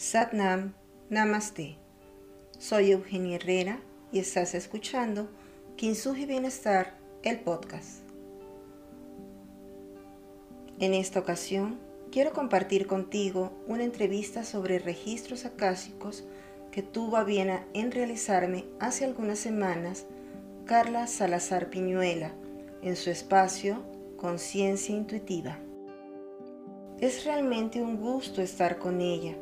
Satnam, Namaste. Soy Eugenia Herrera y estás escuchando Kinsuji Bienestar, el podcast. En esta ocasión, quiero compartir contigo una entrevista sobre registros acásicos que tuvo a bien en realizarme hace algunas semanas Carla Salazar Piñuela en su espacio Conciencia Intuitiva. Es realmente un gusto estar con ella,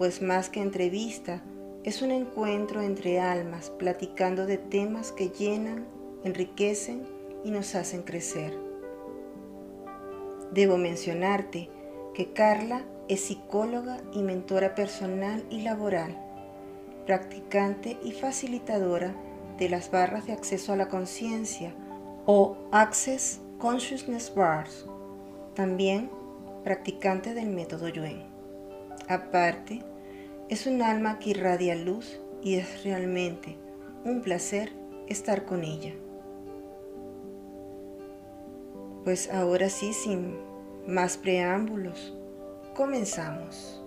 pues más que entrevista, es un encuentro entre almas platicando de temas que llenan, enriquecen y nos hacen crecer. Debo mencionarte que Carla es psicóloga y mentora personal y laboral, practicante y facilitadora de las barras de acceso a la conciencia o Access Consciousness Bars. También practicante del método Yuen. Aparte, es un alma que irradia luz y es realmente un placer estar con ella. Pues ahora sí, sin más preámbulos, comenzamos.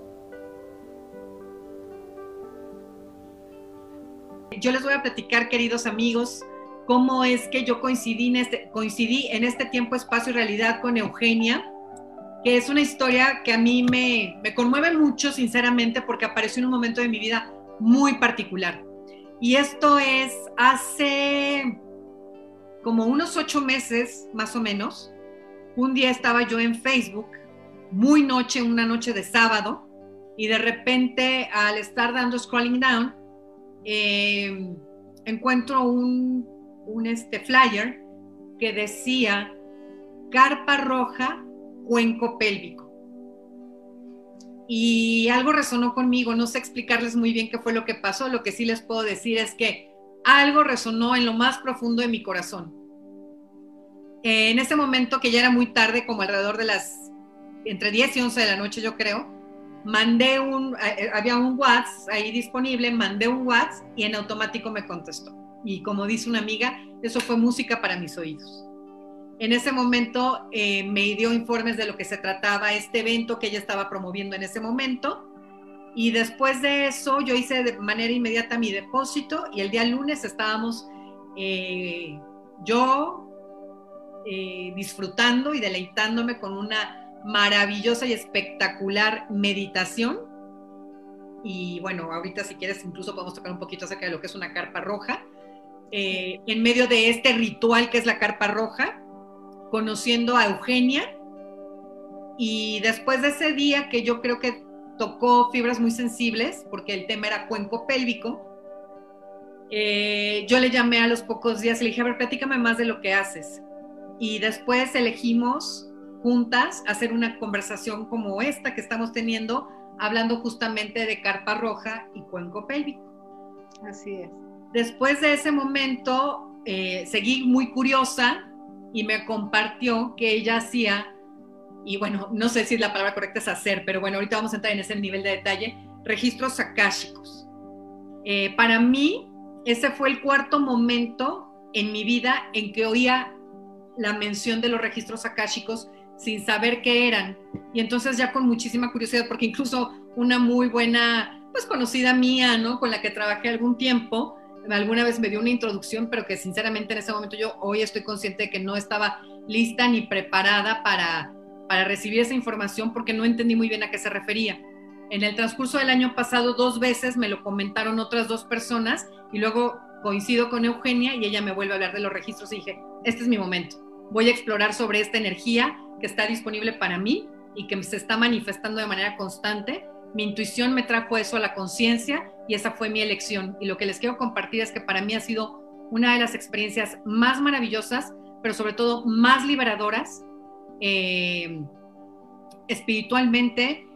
Yo les voy a platicar, queridos amigos, cómo es que yo coincidí en este, coincidí en este tiempo, espacio y realidad con Eugenia que es una historia que a mí me, conmueve mucho, sinceramente, porque apareció en un momento de mi vida muy particular. Y esto es hace como unos ocho meses, más o menos. Un día estaba yo en Facebook, muy noche, una noche de sábado, y de repente al estar dando scrolling down, em, encuentro un, un este flyer que decía carpa roja cuenco pélvico. Y algo resonó conmigo, no sé explicarles muy bien qué fue lo que pasó, lo que sí les puedo decir es que algo resonó en lo más profundo de mi corazón. En ese momento que ya era muy tarde, como alrededor de las entre 10 y 11 de la noche yo creo, mandé un, eh, había un WhatsApp ahí disponible, mandé un WhatsApp y en automático me contestó. Y como dice una amiga, eso fue música para mis oídos. En ese momento eh, me dio informes de lo que se trataba este evento que ella estaba promoviendo en ese momento. Y después de eso yo hice de manera inmediata mi depósito y el día lunes estábamos eh, yo eh, disfrutando y deleitándome con una maravillosa y espectacular meditación. Y bueno, ahorita si quieres incluso podemos tocar un poquito acerca de lo que es una carpa roja. en medio de este ritual que es la carpa roja, conociendo a Eugenia y después de ese día que yo creo que tocó fibras muy sensibles, porque el tema era cuenco pélvico, eh, yo le llamé a los pocos días y le dije, a ver, platícame más de lo que haces. Y después elegimos juntas hacer una conversación como esta que estamos teniendo, hablando justamente de carpa roja y cuenco pélvico. Así es. Después de ese momento, eh, seguí muy curiosa y me compartió que ella hacía, y bueno, no sé si la palabra correcta es hacer, pero bueno, ahorita vamos a entrar en ese nivel de detalle, registros akáshicos. Eh, para mí, ese fue el cuarto momento en mi vida en que oía la mención de los registros akáshicos sin saber qué eran. Y entonces ya con muchísima curiosidad, porque incluso una muy buena, pues conocida mía, ¿no? Con la que trabajé algún tiempo, alguna vez me dio una introducción, pero que sinceramente en ese momento yo hoy estoy consciente de que no estaba lista ni preparada para, para recibir esa información porque no entendí muy bien a qué se refería. En el transcurso del año pasado dos veces me lo comentaron otras dos personas y luego coincido con Eugenia y ella me vuelve a hablar de los registros y dije, este es mi momento. Voy a explorar sobre esta energía que está disponible para mí y que se está manifestando de manera constante mi intuición me trajo eso a la conciencia y esa fue mi elección. Y lo que les quiero compartir es que para mí ha sido una de las experiencias más maravillosas, pero sobre todo más liberadoras, eh, espiritualmente,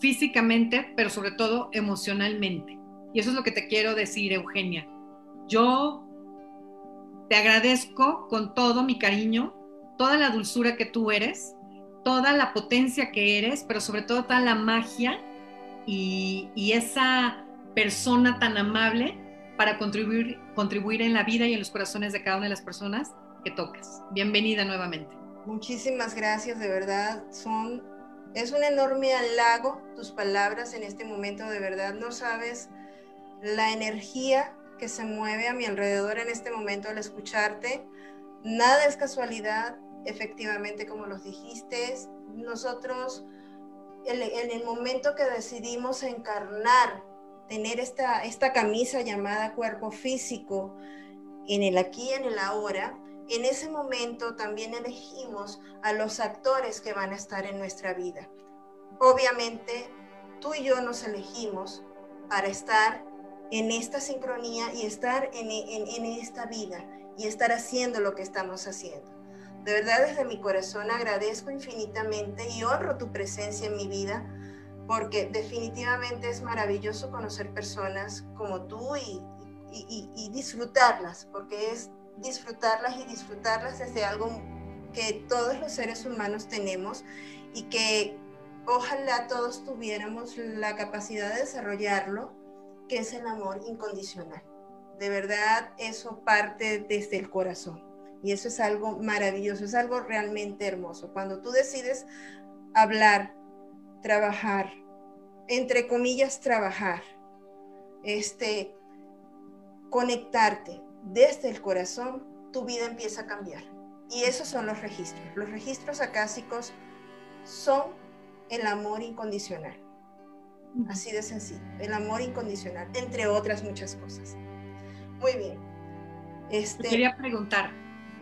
físicamente, pero sobre todo emocionalmente. Y eso es lo que te quiero decir, Eugenia. Yo te agradezco con todo mi cariño, toda la dulzura que tú eres, toda la potencia que eres, pero sobre todo toda la magia y, esa persona tan amable para contribuir, contribuir en la vida y en los corazones de cada una de las personas que tocas. Bienvenida nuevamente. Muchísimas gracias, de verdad. Son Es un enorme halago tus palabras en este momento, de verdad no sabes la energía que se mueve a mi alrededor en este momento al escucharte. Nada es casualidad, efectivamente, como los dijiste. Nosotros, en el momento que decidimos encarnar, tener esta, esta camisa llamada cuerpo físico, en el aquí en el ahora, en ese momento también elegimos a los actores que van a estar en nuestra vida. Obviamente, tú y yo nos elegimos para estar en esta sincronía y estar en, en, esta vida y estar haciendo lo que estamos haciendo. De verdad, desde mi corazón agradezco infinitamente y honro tu presencia en mi vida porque definitivamente es maravilloso conocer personas como tú y, disfrutarlas, porque es disfrutarlas y disfrutarlas desde algo que todos los seres humanos tenemos y que ojalá todos tuviéramos la capacidad de desarrollarlo, que es el amor incondicional. De verdad, eso parte desde el corazón. Y eso es algo maravilloso, es algo realmente hermoso. Cuando tú decides hablar, trabajar, entre comillas, trabajar, este, conectarte, desde el corazón, tu vida empieza a cambiar. Y esos son los registros. Los registros acásicos son el amor incondicional. Así de sencillo. El amor incondicional, entre otras muchas cosas. Muy bien. Este, quería preguntar,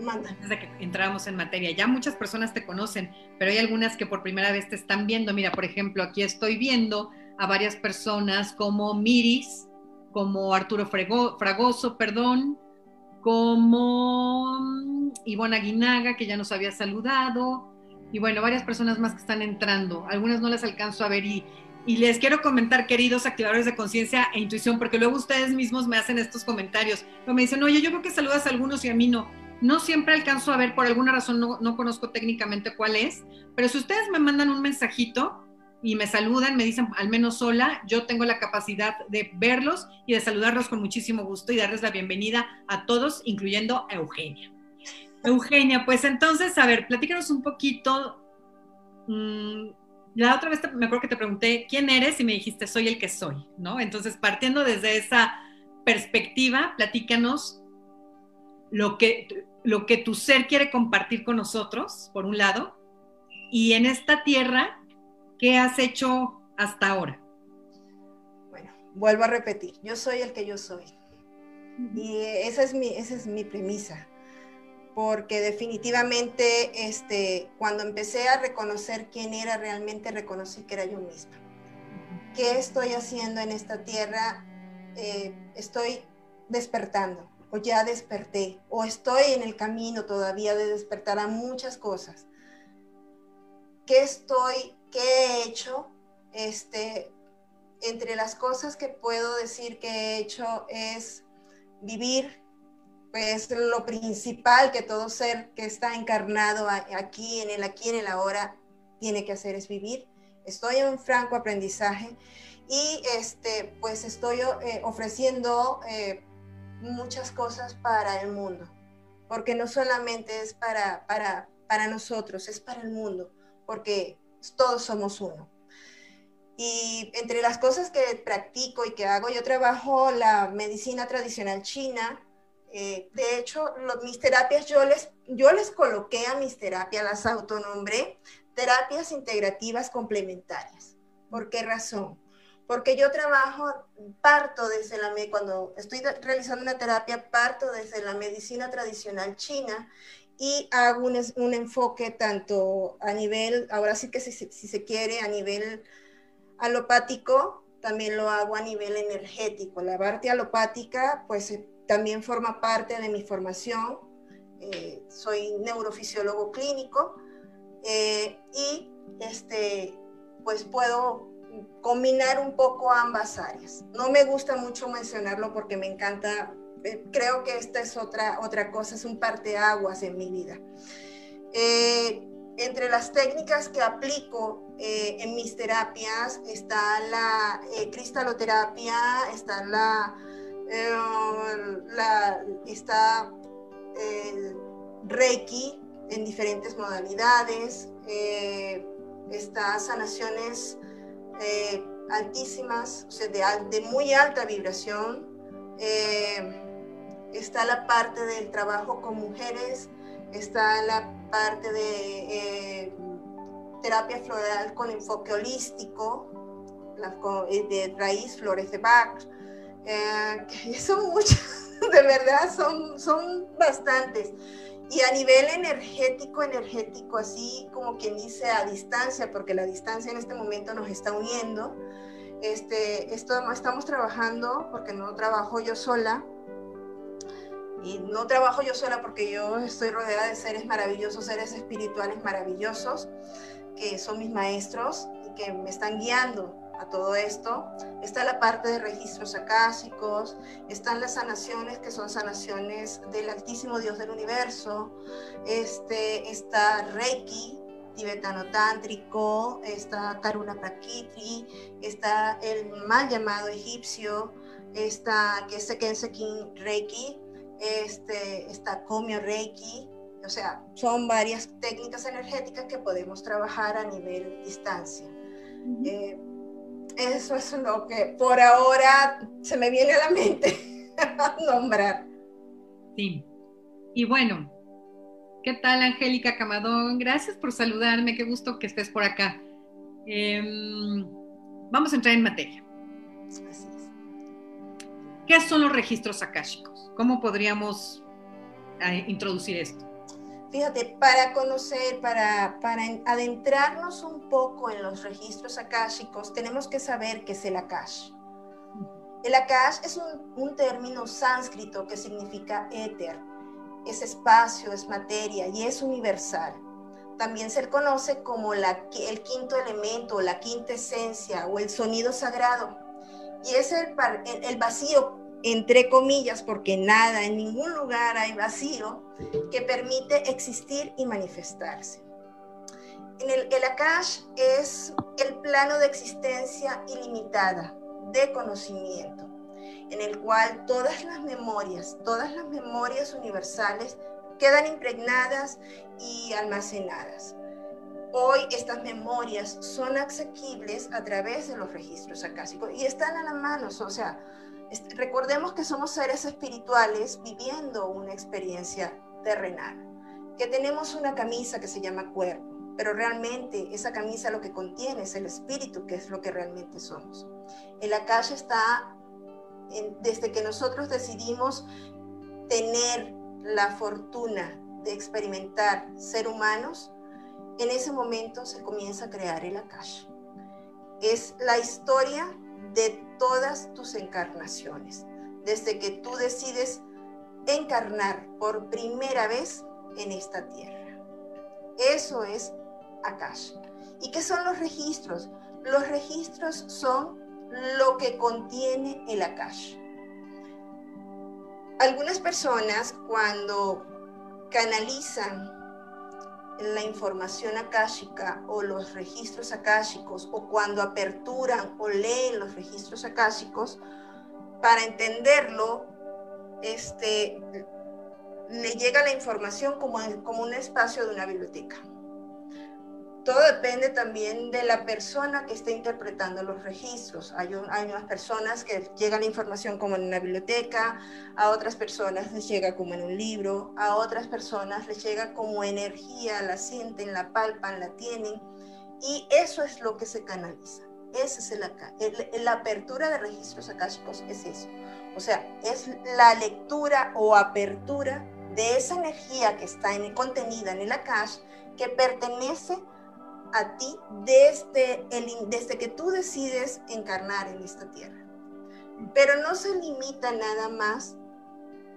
manda. antes de que entráramos en materia, ya muchas personas te conocen, pero hay algunas que por primera vez te están viendo. Mira, por ejemplo, aquí estoy viendo a varias personas como Miris, como Arturo Fragoso, perdón, como mm, Ivonne Aguinaga, que ya nos había saludado, y bueno, varias personas más que están entrando. Algunas no las alcanzo a ver y, les quiero comentar, queridos activadores de conciencia e intuición, porque luego ustedes mismos me hacen estos comentarios. Pero me dicen, oye, yo creo que saludas a algunos y a mí no. No siempre alcanzo a ver, por alguna razón no, no conozco técnicamente cuál es, pero si ustedes me mandan un mensajito, y me saludan, me dicen al menos hola, yo tengo la capacidad de verlos y de saludarlos con muchísimo gusto y darles la bienvenida a todos, incluyendo a Eugenia. Eugenia, pues entonces, a ver, platícanos un poquito. Mm, la otra vez me acuerdo que te pregunté quién eres y me dijiste soy el que soy, ¿no? Entonces, partiendo desde esa perspectiva, platícanos lo que, lo que tu ser quiere compartir con nosotros, por un lado, y en esta tierra, ¿Qué has hecho hasta ahora? Bueno, vuelvo a repetir, yo soy el que yo soy. Y esa es mi, esa es mi premisa, porque definitivamente este, cuando empecé a reconocer quién era, realmente reconocí que era yo misma. ¿Qué estoy haciendo en esta tierra? Eh, estoy despertando, o ya desperté, o estoy en el camino todavía de despertar a muchas cosas. ¿Qué estoy ¿Qué he hecho? Este, entre las cosas que puedo decir que he hecho es vivir, pues lo principal que todo ser que está encarnado aquí, en el aquí, en el ahora, tiene que hacer es vivir. Estoy en franco aprendizaje y este, pues estoy eh, ofreciendo eh, muchas cosas para el mundo, porque no solamente es para, para, para nosotros, es para el mundo, porque todos somos uno. Y entre las cosas que practico y que hago, yo trabajo la medicina tradicional china. Eh, de hecho, mis terapias, yo les, yo les coloqué a mis terapias, las autonombré, terapias integrativas complementarias. ¿Por qué razón? Porque yo trabajo, parto desde la, cuando estoy realizando una terapia, parto desde la medicina tradicional china y hago un, un, enfoque tanto a nivel, ahora sí que si, si, se quiere, a nivel alopático, también lo hago a nivel energético. La parte alopática, pues eh, también forma parte de mi formación. Eh, soy neurofisiólogo clínico eh, y este, pues puedo combinar un poco ambas áreas. No me gusta mucho mencionarlo porque me encanta eh, creo que esta es otra, otra cosa, es un parteaguas en mi vida. Eh, entre las técnicas que aplico eh, en mis terapias está la cristaloterapia, está la, la está Reiki, en diferentes modalidades, está sanaciones eh, altísimas, o sea, de, muy alta vibración. Eh, está la parte del trabajo con mujeres, está la parte de terapia floral con enfoque holístico, de raíz, flores de Bach, son muchas, de verdad, son, son bastantes. Y a nivel energético, energético, así como quien dice a distancia, porque la distancia en este momento nos está uniendo, este, esto, estamos trabajando, porque no trabajo yo sola, y no trabajo yo sola porque yo estoy rodeada de seres maravillosos, seres espirituales maravillosos, que son mis maestros y que me están guiando a todo esto. Está la parte de registros acásicos, están las sanaciones que son sanaciones del Altísimo Dios del Universo, este, está Reiki, tibetano tántrico, está Karuna Prakiti, está el mal llamado egipcio, está que es King Reiki, este, está Komyo Reiki, o sea, son varias técnicas energéticas que podemos trabajar a nivel distancia. Eso es lo que por ahora se me viene a la mente nombrar. Sí. Y bueno, ¿qué tal Angélica Camadón? Gracias por saludarme, qué gusto que estés por acá. Em, vamos a entrar en materia. Así es. ¿Qué son los registros akáshicos? ¿Cómo podríamos eh, introducir esto? Fíjate, para conocer, para, para adentrarnos un poco en los registros akáshicos, tenemos que saber qué es el akash. El akash es un, término sánscrito que significa éter, es espacio, es materia y es universal. También se conoce como el quinto elemento, la quinta esencia o el sonido sagrado. Y es el vacío entre comillas, porque nada, en ningún lugar hay vacío que permite existir y manifestarse. En el, el Akash es el plano de existencia ilimitada, de conocimiento, en el cual todas las memorias, todas las memorias universales quedan impregnadas y almacenadas. Hoy estas memorias son asequibles a través de los registros acásicos y están a la mano, o sea, recordemos que somos seres espirituales viviendo una experiencia terrenal, que tenemos una camisa que se llama cuerpo, pero realmente esa camisa lo que contiene es el espíritu, que es lo que realmente somos. En la está, desde que nosotros decidimos tener la fortuna de experimentar ser humanos, en ese momento se comienza a crear el Akash. Es la historia de todas tus encarnaciones, desde que tú decides encarnar por primera vez en esta tierra. Eso es Akash. ¿Y qué son los registros? Los registros son lo que contiene el Akash. Algunas personas cuando canalizan la información akáshica o los registros akáshicos o cuando aperturan o leen los registros akáshicos, para entenderlo, este, le llega la información como, como un espacio de una biblioteca todo depende también de la persona que esté interpretando los registros. Hay, unas personas que llega la información como en una biblioteca, a otras personas les llega como en un libro, a otras personas les llega como energía, la sienten, la palpan, la tienen, y eso es lo que se canaliza. Ese es el, la apertura de registros akáshicos es eso. O sea, es la lectura o apertura de esa energía que está en, contenida en el akash que pertenece a ti desde, el, desde que tú decides encarnar en esta tierra. Pero no se limita nada más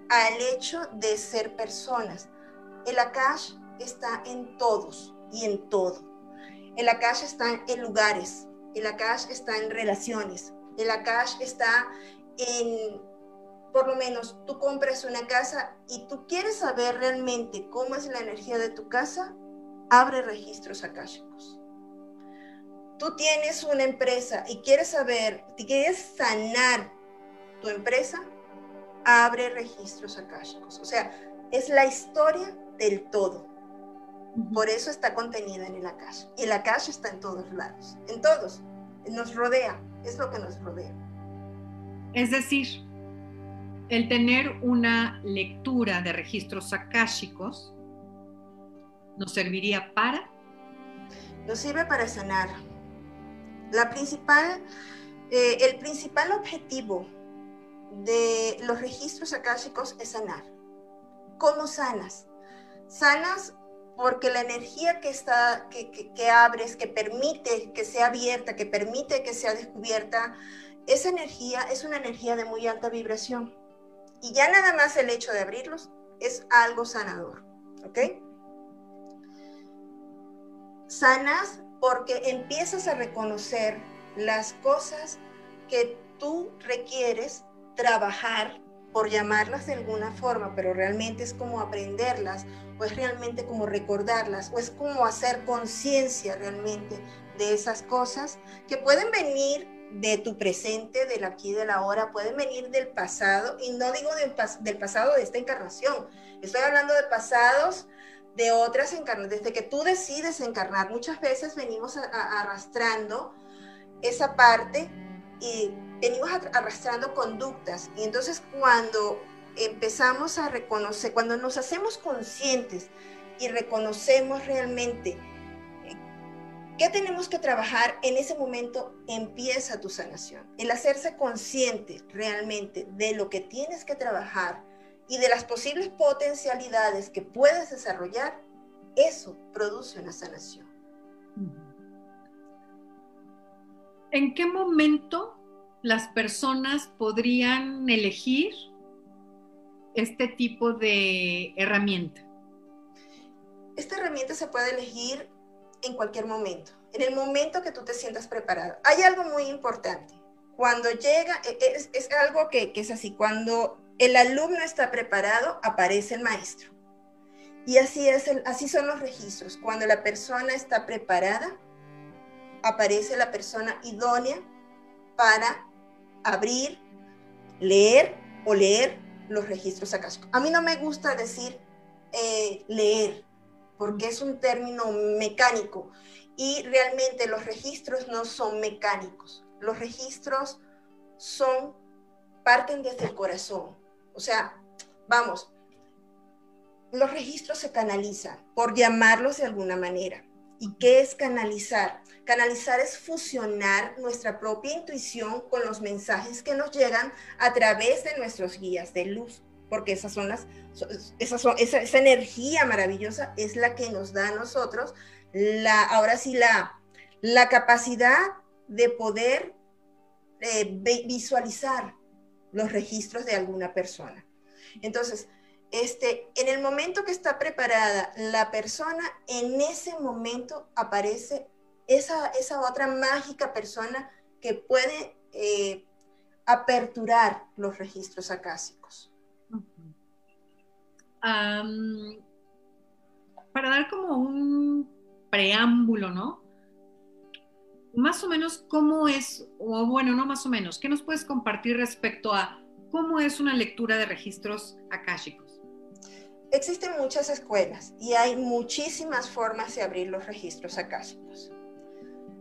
al hecho de ser personas. El Akash está en todos y en todo. El Akash está en lugares, el Akash está en relaciones, el Akash está en, por lo menos, tú compras una casa y tú quieres saber realmente cómo es la energía de tu casa, abre registros akáshicos. Tú tienes una empresa y quieres saber, quieres sanar tu empresa, abre registros akáshicos. O sea, es la historia del todo. Por eso está contenida en el acaso. Y el acaso está en todos lados, en todos. Nos rodea, es lo que nos rodea. Es decir, el tener una lectura de registros akáshicos nos serviría para... Nos sirve para sanar. La principal, eh, el principal objetivo de los registros akáshicos es sanar. ¿Cómo sanas? Sanas porque la energía que, está, que, que, abres, que permite que sea abierta, que permite que sea descubierta, esa energía es una energía de muy alta vibración. Y ya nada más el hecho de abrirlos es algo sanador. ¿Ok? Sanas porque empiezas a reconocer las cosas que tú requieres trabajar por llamarlas de alguna forma, pero realmente es como aprenderlas, o es realmente como recordarlas, o es como hacer conciencia realmente de esas cosas que pueden venir de tu presente, del aquí y del ahora, pueden venir del pasado, y no digo del pasado de esta encarnación, estoy hablando de pasados de otras encarnaciones, desde que tú decides encarnar, muchas veces venimos arrastrando esa parte y venimos arrastrando conductas. Y entonces cuando empezamos a reconocer, cuando nos hacemos conscientes y reconocemos realmente eh, qué tenemos que trabajar, en ese momento empieza tu sanación. El hacerse consciente realmente de lo que tienes que trabajar y de las posibles potencialidades que puedes desarrollar, eso produce una sanación. ¿En qué momento las personas podrían elegir este tipo de herramienta? Esta herramienta se puede elegir en cualquier momento, en el momento que tú te sientas preparado. Hay algo muy importante. Cuando llega, e, es, es algo que, que, es así, cuando el alumno está preparado, aparece el maestro. Y así, es así son los registros. Cuando la persona está preparada, aparece la persona idónea para abrir, leer o leer los registros acásicos. A mí no me gusta decir eh, leer, porque es un término mecánico y realmente los registros no son mecánicos. Los registros son, parten desde el corazón. O sea, vamos, los registros se canalizan, por llamarlos de alguna manera. ¿Y qué es canalizar? Canalizar es fusionar nuestra propia intuición con los mensajes que nos llegan a través de nuestros guías de luz, porque esas son las, esas son, esa, energía maravillosa es la que nos da a nosotros la, ahora sí, la, la capacidad de poder eh, visualizar los registros de alguna persona. Entonces, este, en el momento que está preparada la persona, en ese momento aparece esa, esa otra mágica persona que puede eh, aperturar los registros acásicos. para dar como un preámbulo, ¿no? Más o menos, ¿cómo es, o bueno, no más o menos, qué nos puedes compartir respecto a cómo es una lectura de registros akáshicos? Existen muchas escuelas y hay muchísimas formas de abrir los registros akáshicos.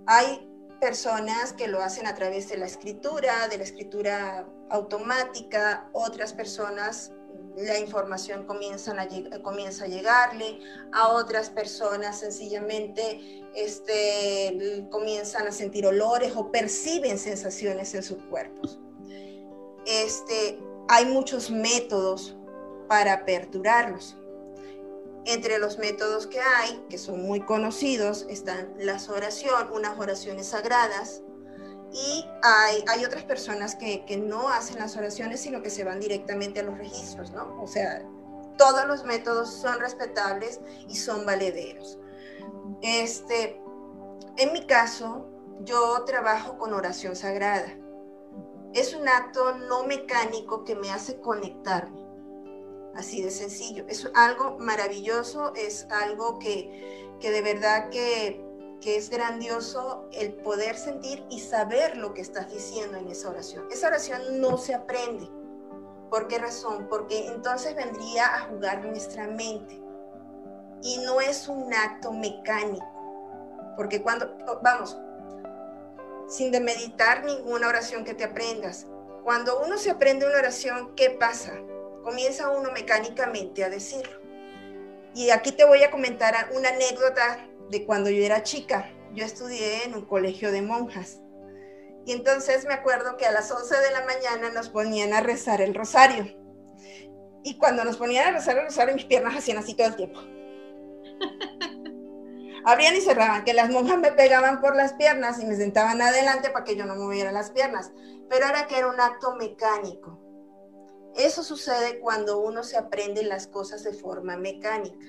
Hay personas que lo hacen a través de la escritura, de la escritura automática, otras personas la información comienza a, comienza a llegarle, a otras personas sencillamente este, comienzan a sentir olores o perciben sensaciones en sus cuerpos. Este, hay muchos métodos para aperturarlos. Entre los métodos que hay, que son muy conocidos, están las oraciones, unas oraciones sagradas, y hay, hay otras personas que, que, no hacen las oraciones, sino que se van directamente a los registros, ¿no? O sea, todos los métodos son respetables y son valederos. Este, en mi caso, yo trabajo con oración sagrada. Es un acto no mecánico que me hace conectarme Así de sencillo. Es algo maravilloso, es algo que, de verdad que, que es grandioso el poder sentir y saber lo que estás diciendo en esa oración. Esa oración no se aprende. ¿Por qué razón? Porque entonces vendría a jugar nuestra mente. y no es un acto mecánico. Porque cuando, vamos, sin demeditar ninguna oración que te aprendas, cuando uno se aprende una oración, ¿qué pasa? Comienza uno mecánicamente a decirlo. Y aquí te voy a comentar una anécdota de cuando yo era chica. Yo estudié en un colegio de monjas. Y entonces me acuerdo que a las 11 de la mañana nos ponían a rezar el rosario. Y cuando nos ponían a rezar el rosario, mis piernas hacían así todo el tiempo. Abrían y cerraban, que las monjas me pegaban por las piernas y me sentaban adelante para que yo no moviera las piernas. Pero era que era un acto mecánico. Eso sucede cuando uno se aprende las cosas de forma mecánica.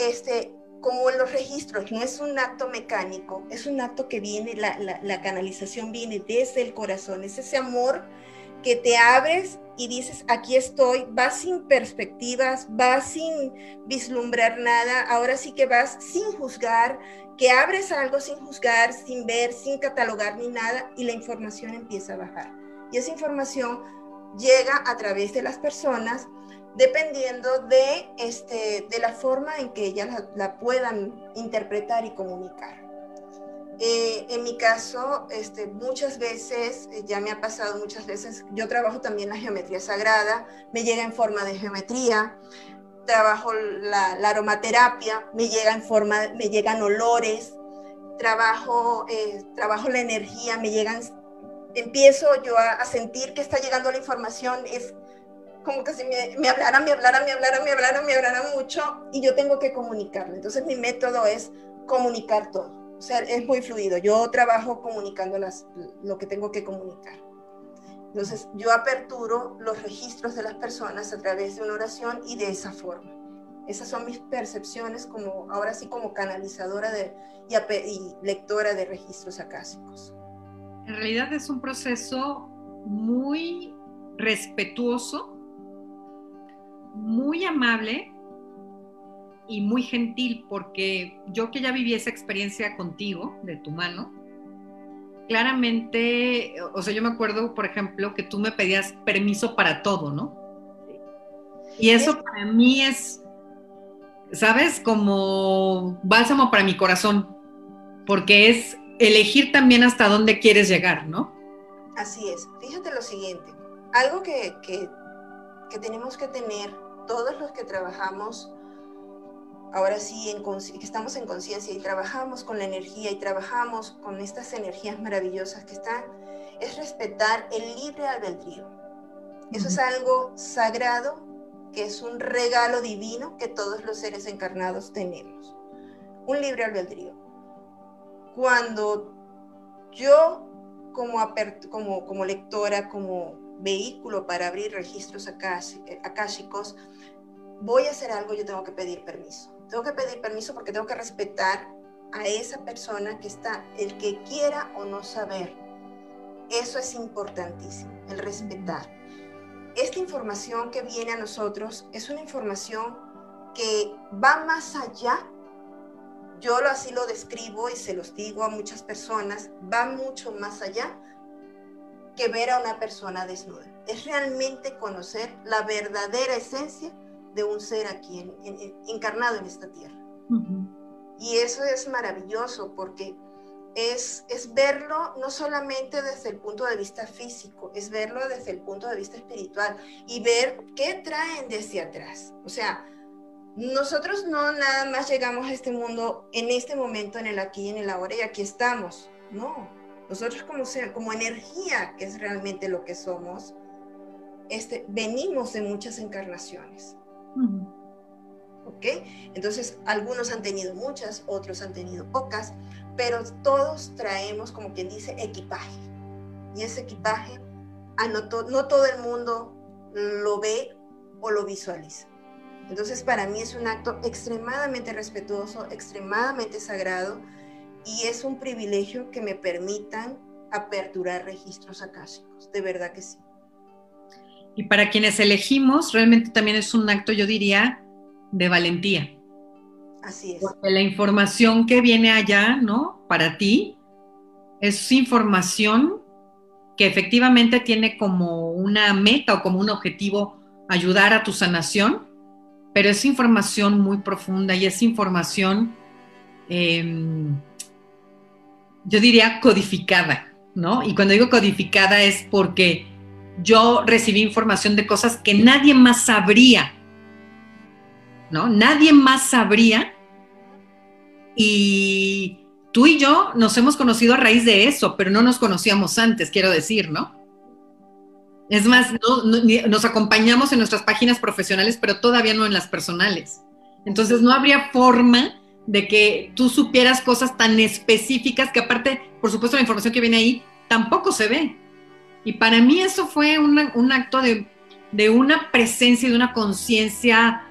Este, como los registros, no es un acto mecánico, es un acto que viene, la, la canalización viene desde el corazón, es ese amor que te abres y dices, aquí estoy, vas sin perspectivas, vas sin vislumbrar nada, ahora sí que vas sin juzgar, que abres algo sin juzgar, sin ver, sin catalogar ni nada y la información empieza a bajar. Y esa información llega a través de las personas dependiendo de, este, de la forma en que ellas la, puedan interpretar y comunicar. Eh, en mi caso, este, muchas veces, eh, ya me ha pasado muchas veces, yo trabajo también la geometría sagrada, me llega en forma de geometría, trabajo la, aromaterapia, me llega en forma, me llegan olores, trabajo, eh, trabajo la energía, me llegan, empiezo yo a, a, sentir que está llegando la información, es como que si me, me me hablaran, me hablaran, me hablaran, me hablaran mucho y yo tengo que comunicarlo. Entonces mi método es comunicar todo o sea, es muy fluido. Yo trabajo comunicando las, lo que tengo que comunicar. Entonces, yo aperturo los registros de las personas a través de una oración y de esa forma. Esas son mis percepciones como, ahora sí, como canalizadora de, y, y lectora de registros acásicos. En realidad es un proceso muy respetuoso, muy amable y muy gentil, porque yo que ya viví esa experiencia contigo, de tu mano, claramente, o sea, yo me acuerdo, por ejemplo, que tú me pedías permiso para todo, ¿no? Y eso para mí es, ¿sabes? Como bálsamo para mi corazón, porque es elegir también hasta dónde quieres llegar, ¿no? Así es. Fíjate lo siguiente, algo que, que, que tenemos que tener todos los que trabajamos ahora sí en, que estamos en conciencia y trabajamos con la energía y trabajamos con estas energías maravillosas que están, es respetar el libre albedrío. Eso es algo sagrado, que es un regalo divino que todos los seres encarnados tenemos. Un libre albedrío. Cuando yo como, como, como lectora, como vehículo para abrir registros akáshicos, voy a hacer algo, yo tengo que pedir permiso tengo que pedir permiso porque tengo que respetar a esa persona que está, el que quiera o no saber. Eso es importantísimo, el respetar. Esta información que viene a nosotros es una información que va más allá. Yo así lo describo y se los digo a muchas personas, va mucho más allá que ver a una persona desnuda. Es realmente conocer la verdadera esencia de un ser aquí encarnado en esta tierra. Y eso es maravilloso porque es, es verlo no solamente desde el punto de vista físico, es verlo desde el punto de vista espiritual y ver qué traen desde atrás. O sea, nosotros no nada más llegamos a este mundo en este momento, en el aquí, en el ahora y aquí estamos. No, nosotros como, como energía, que es realmente lo que somos, este, venimos de muchas encarnaciones. ¿Ok? Entonces, algunos han tenido muchas, otros han tenido pocas, pero todos traemos, como quien dice, equipaje. Y ese equipaje, ah, no, no todo el mundo lo ve o lo visualiza. Entonces, para mí es un acto extremadamente respetuoso, extremadamente sagrado, y es un privilegio que me permitan aperturar registros akáshicos. De verdad que sí. Y para quienes elegimos, realmente también es un acto, yo diría, de valentía. Así es. Porque la información que viene allá, ¿no? Para ti, es información que efectivamente tiene como una meta o como un objetivo ayudar a tu sanación, pero es información muy profunda y es información, em, yo diría, codificada, ¿no? Y cuando digo codificada es porque yo recibí información de cosas que nadie más sabría, ¿no? Nadie más sabría y tú y yo nos hemos conocido a raíz de eso, pero no nos conocíamos antes, quiero decir, ¿no? Es más, nos acompañamos en nuestras páginas profesionales, pero todavía no en las personales. Entonces no habría forma de que tú supieras cosas tan específicas que aparte, por supuesto, la información que viene ahí tampoco se ve. Y para mí eso fue un acto de, de, una presencia y de una conciencia,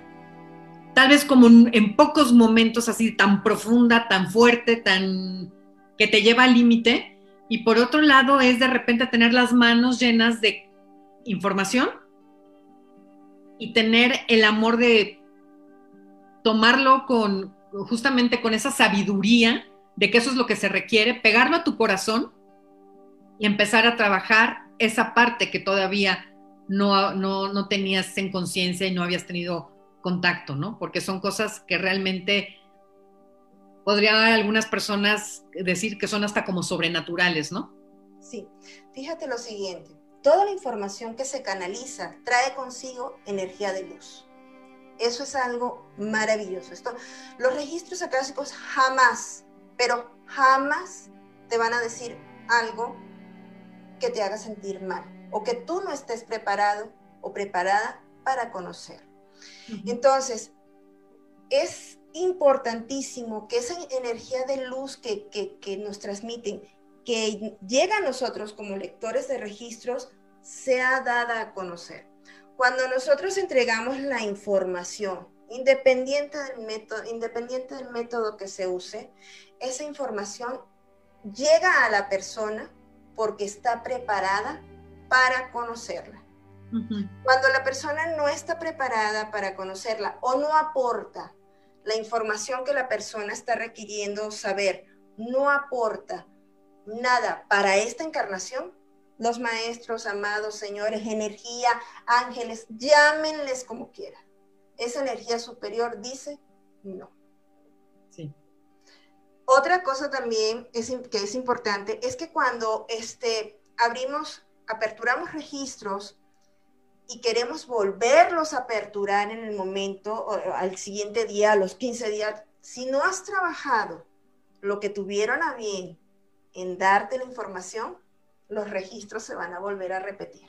tal vez como en pocos momentos así, tan profunda, tan fuerte, tan que te lleva al límite. Y por otro lado es de repente tener las manos llenas de información y tener el amor de tomarlo con justamente con esa sabiduría de que eso es lo que se requiere, pegarlo a tu corazón y empezar a trabajar esa parte que todavía no, no, no tenías en conciencia y no habías tenido contacto, ¿no? Porque son cosas que realmente podrían algunas personas decir que son hasta como sobrenaturales, ¿no? Sí, fíjate lo siguiente, toda la información que se canaliza trae consigo energía de luz. Eso es algo maravilloso. Esto, los registros acásicos jamás, pero jamás te van a decir algo que te haga sentir mal o que tú no estés preparado o preparada para conocer. Entonces, es importantísimo que esa energía de luz que, que nos transmiten que llega a nosotros como lectores de registros sea dada a conocer. Cuando nosotros entregamos la información, independiente del método, independiente del método que se use, esa información llega a la persona porque está preparada para conocerla. Cuando la persona no está preparada para conocerla o no aporta la información que la persona está requiriendo saber, no aporta nada para esta encarnación, los maestros, amados señores, energía, ángeles, llámenles como quieran. Esa energía superior dice no. Sí. Otra cosa también es, que es importante es que cuando este, abrimos, aperturamos registros y queremos volverlos a aperturar en el momento, al siguiente día, a los 15 días, si no has trabajado lo que tuvieron a bien en darte la información, los registros se van a volver a repetir.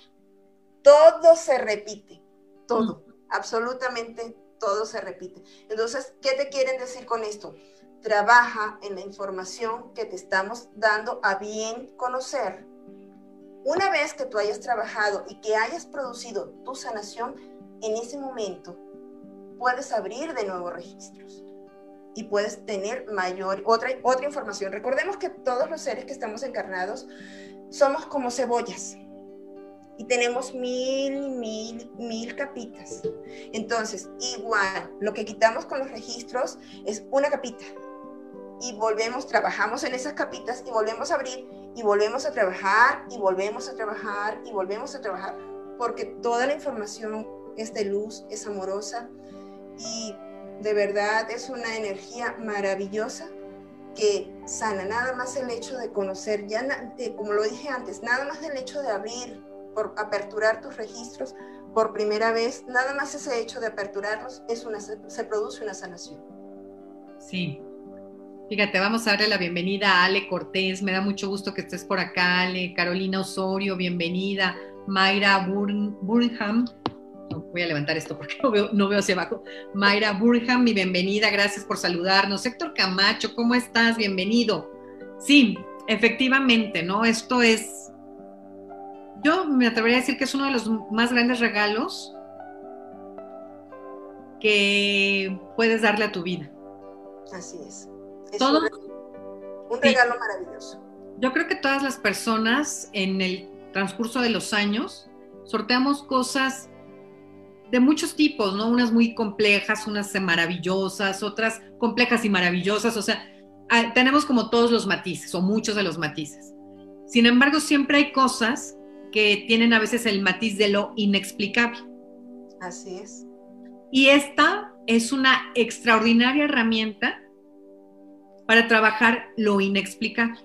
Todo se repite, todo, absolutamente todo se repite. Entonces, ¿qué te quieren decir con esto? Trabaja en la información que te estamos dando a bien conocer. Una vez que tú hayas trabajado y que hayas producido tu sanación, en ese momento puedes abrir de nuevo registros y puedes tener mayor, otra, otra información. Recordemos que todos los seres que estamos encarnados somos como cebollas y tenemos mil, mil, mil capitas. Entonces, igual, lo que quitamos con los registros es una capita y volvemos, trabajamos en esas capitas y volvemos a abrir y volvemos a trabajar y volvemos a trabajar y volvemos a trabajar porque toda la información es de luz, es amorosa y de verdad es una energía maravillosa que sana, nada más el hecho de conocer, ya como lo dije antes, nada más el hecho de abrir, por aperturar tus registros por primera vez, nada más ese hecho de aperturarlos es una, se produce una sanación. Sí. Fíjate, vamos a darle la bienvenida a Ale Cortés, me da mucho gusto que estés por acá, Ale, Carolina Osorio, bienvenida, Mayra Burnham, voy a levantar esto porque no veo, no veo hacia abajo. Mayra Burham, mi bienvenida, gracias por saludarnos. Héctor Camacho, ¿cómo estás? Bienvenido. Sí, efectivamente, ¿no? Esto es, yo me atrevería a decir que es uno de los más grandes regalos que puedes darle a tu vida. Así es. Todo, un, regalo maravilloso. Yo creo que todas las personas en el transcurso de los años sorteamos cosas de muchos tipos, ¿no? Unas muy complejas, unas maravillosas, otras complejas y maravillosas, o sea, ah, tenemos como todos los matices o muchos de los matices. Sin embargo, siempre hay cosas que tienen a veces el matiz de lo inexplicable. Así es. Y esta es una extraordinaria herramienta para trabajar lo inexplicable.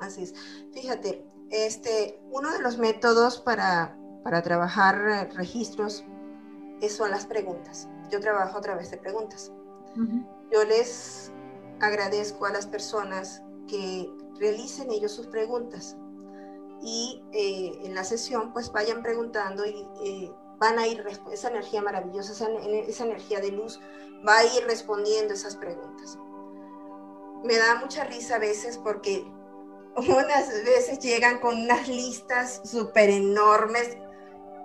Así es. Fíjate, este, uno de los métodos para, trabajar eh, registros son las preguntas. Yo trabajo a través de preguntas. Yo les agradezco a las personas que realicen ellos sus preguntas y eh, en la sesión pues vayan preguntando y eh, van a ir, esa energía maravillosa, esa, esa energía de luz va a ir respondiendo esas preguntas. Me da mucha risa a veces porque unas veces llegan con unas listas súper enormes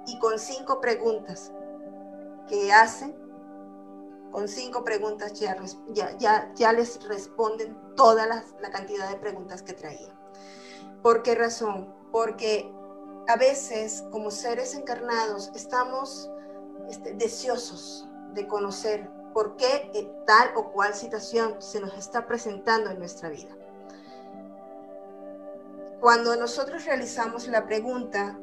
y con cinco preguntas que hacen, con cinco preguntas ya, les responden toda la, cantidad de preguntas que traían. ¿Por qué razón? Porque a veces como seres encarnados estamos este, deseosos de conocer por qué tal o cual situación se nos está presentando en nuestra vida. Cuando nosotros realizamos la pregunta,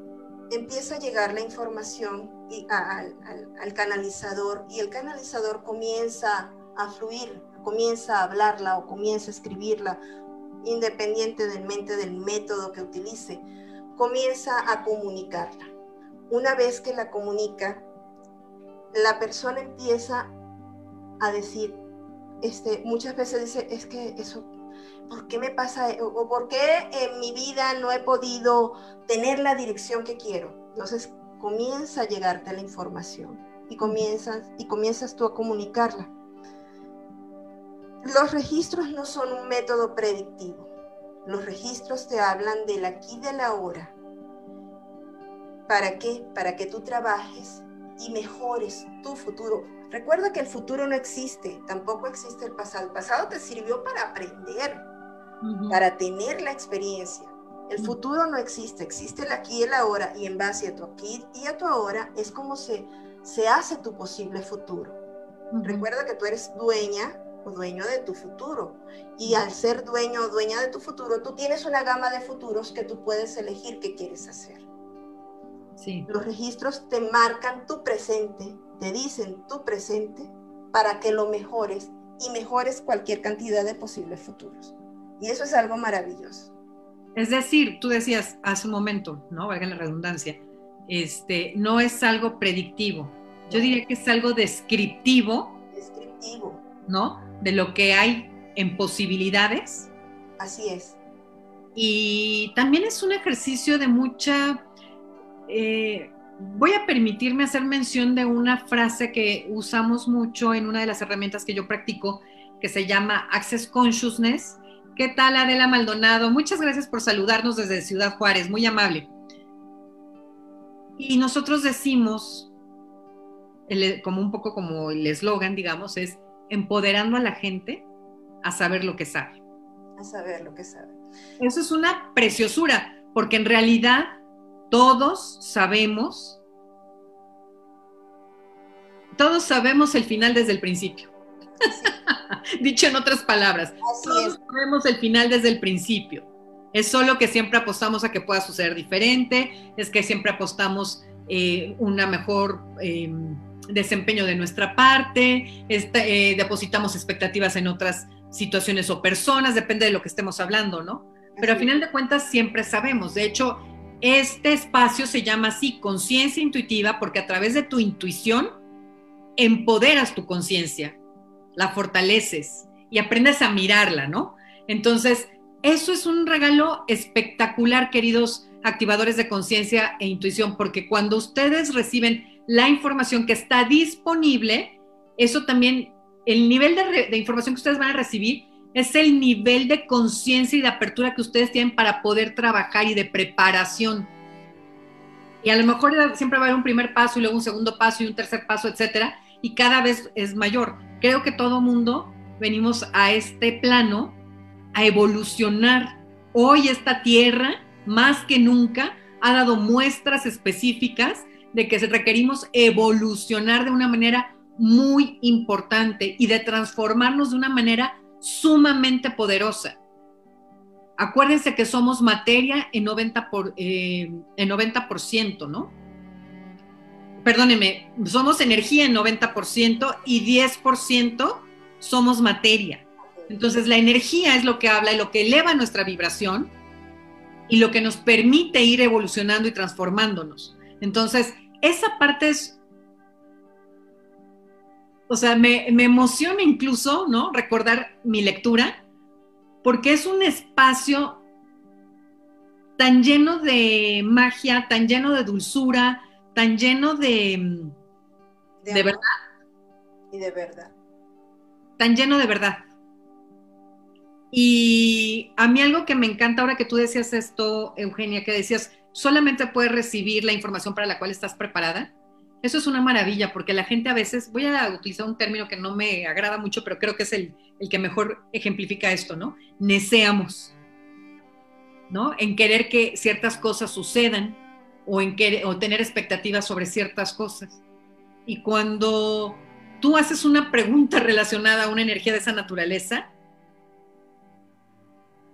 empieza a llegar la información al, canalizador y el canalizador comienza a fluir, comienza a hablarla o comienza a escribirla, independientemente del método que utilice, comienza a comunicarla. Una vez que la comunica, la persona empieza a decir, este, muchas veces dice, es que eso ¿por qué me pasa o por qué en mi vida no he podido tener la dirección que quiero? Entonces comienza a llegarte la información y comienzas, y comienzas tú a comunicarla. Los registros no son un método predictivo. Los registros te hablan del aquí y de la hora. ¿Para qué? Para que tú trabajes y mejores tu futuro. Recuerda que el futuro no existe, tampoco existe el pasado. El pasado te sirvió para aprender, para tener la experiencia. El futuro no existe, existe el aquí y el ahora y en base a tu aquí y a tu ahora es como se, se hace tu posible futuro. Recuerda que tú eres dueña o dueño de tu futuro y al ser dueño o dueña de tu futuro, tú tienes una gama de futuros que tú puedes elegir qué quieres hacer. Sí. Los registros te marcan tu presente, te dicen tu presente para que lo mejores y mejores cualquier cantidad de posibles futuros. Y eso es algo maravilloso. Es decir, tú decías hace un momento, ¿no? Valga la redundancia, este, no es algo predictivo. Yo diría que es algo descriptivo. Descriptivo. ¿No? De lo que hay en posibilidades. Así es. Y también es un ejercicio de mucha... Eh, voy a permitirme hacer mención de una frase que usamos mucho en una de las herramientas que yo practico, que se llama Access Consciousness, ¿Qué tal, Adela Maldonado? Muchas gracias por saludarnos desde Ciudad Juárez, muy amable. Y nosotros decimos, como un poco como el eslogan, digamos, es empoderando a la gente a saber lo que sabe. A saber lo que sabe. Eso es una preciosura, porque en realidad todos sabemos, todos sabemos el final desde el principio. Dicho en otras palabras, todos sabemos el final desde el principio. Es solo que siempre apostamos a que pueda suceder diferente, es que siempre apostamos eh, una mejor em, desempeño de nuestra parte, eh, depositamos expectativas en otras situaciones o personas, depende de lo que estemos hablando, ¿no? Pero al final de cuentas siempre sabemos. De hecho, este espacio se llama así, conciencia intuitiva, porque a través de tu intuición empoderas tu conciencia la fortaleces y aprendes a mirarla, ¿no? Entonces, eso es un regalo espectacular, queridos activadores de conciencia e intuición, porque cuando ustedes reciben la información que está disponible, eso también, el nivel de, información que ustedes van a recibir es el nivel de conciencia y de apertura que ustedes tienen para poder trabajar y de preparación. Y a lo mejor siempre va a haber un primer paso y luego un segundo paso y un tercer paso, etcétera, y cada vez es mayor creo que todo mundo venimos a este plano a evolucionar. Hoy esta tierra, más que nunca, ha dado muestras específicas de que requerimos evolucionar de una manera muy importante y de transformarnos de una manera sumamente poderosa. Acuérdense que somos materia en 90%, por, eh, en 90% ¿no? Perdóneme, somos energía en 90% y 10% somos materia. Entonces la energía es lo que habla y lo que eleva nuestra vibración y lo que nos permite ir evolucionando y transformándonos. Entonces, esa parte es, o sea, me, me emociona incluso, ¿no? Recordar mi lectura, porque es un espacio tan lleno de magia, tan lleno de dulzura, tan lleno de, de, verdad. Y de verdad. Tan lleno de verdad. Y a mí algo que me encanta ahora que tú decías esto, Eugenia, que decías, solamente puedes recibir la información para la cual estás preparada. Eso es una maravilla, porque la gente a veces, voy a utilizar un término que no me agrada mucho, pero creo que es el, el que mejor ejemplifica esto, ¿no? Neceamos, ¿no? En querer que ciertas cosas sucedan, o, en que, o tener expectativas sobre ciertas cosas. Y cuando tú haces una pregunta relacionada a una energía de esa naturaleza,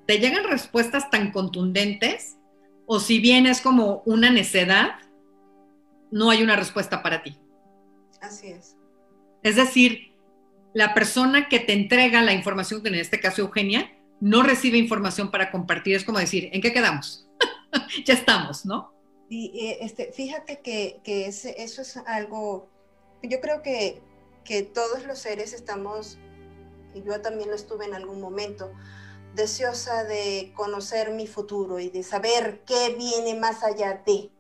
te llegan respuestas tan contundentes o si bien es como una necedad, no hay una respuesta para ti. Así es. Es decir, la persona que te entrega la información, en este caso Eugenia, no recibe información para compartir. Es como decir, ¿en qué quedamos? ya estamos, ¿no? Y eh, este, fíjate que, eso es algo, yo creo que, que todos los seres estamos, y yo también lo estuve en algún momento, deseosa de conocer mi futuro y de saber qué viene más allá de.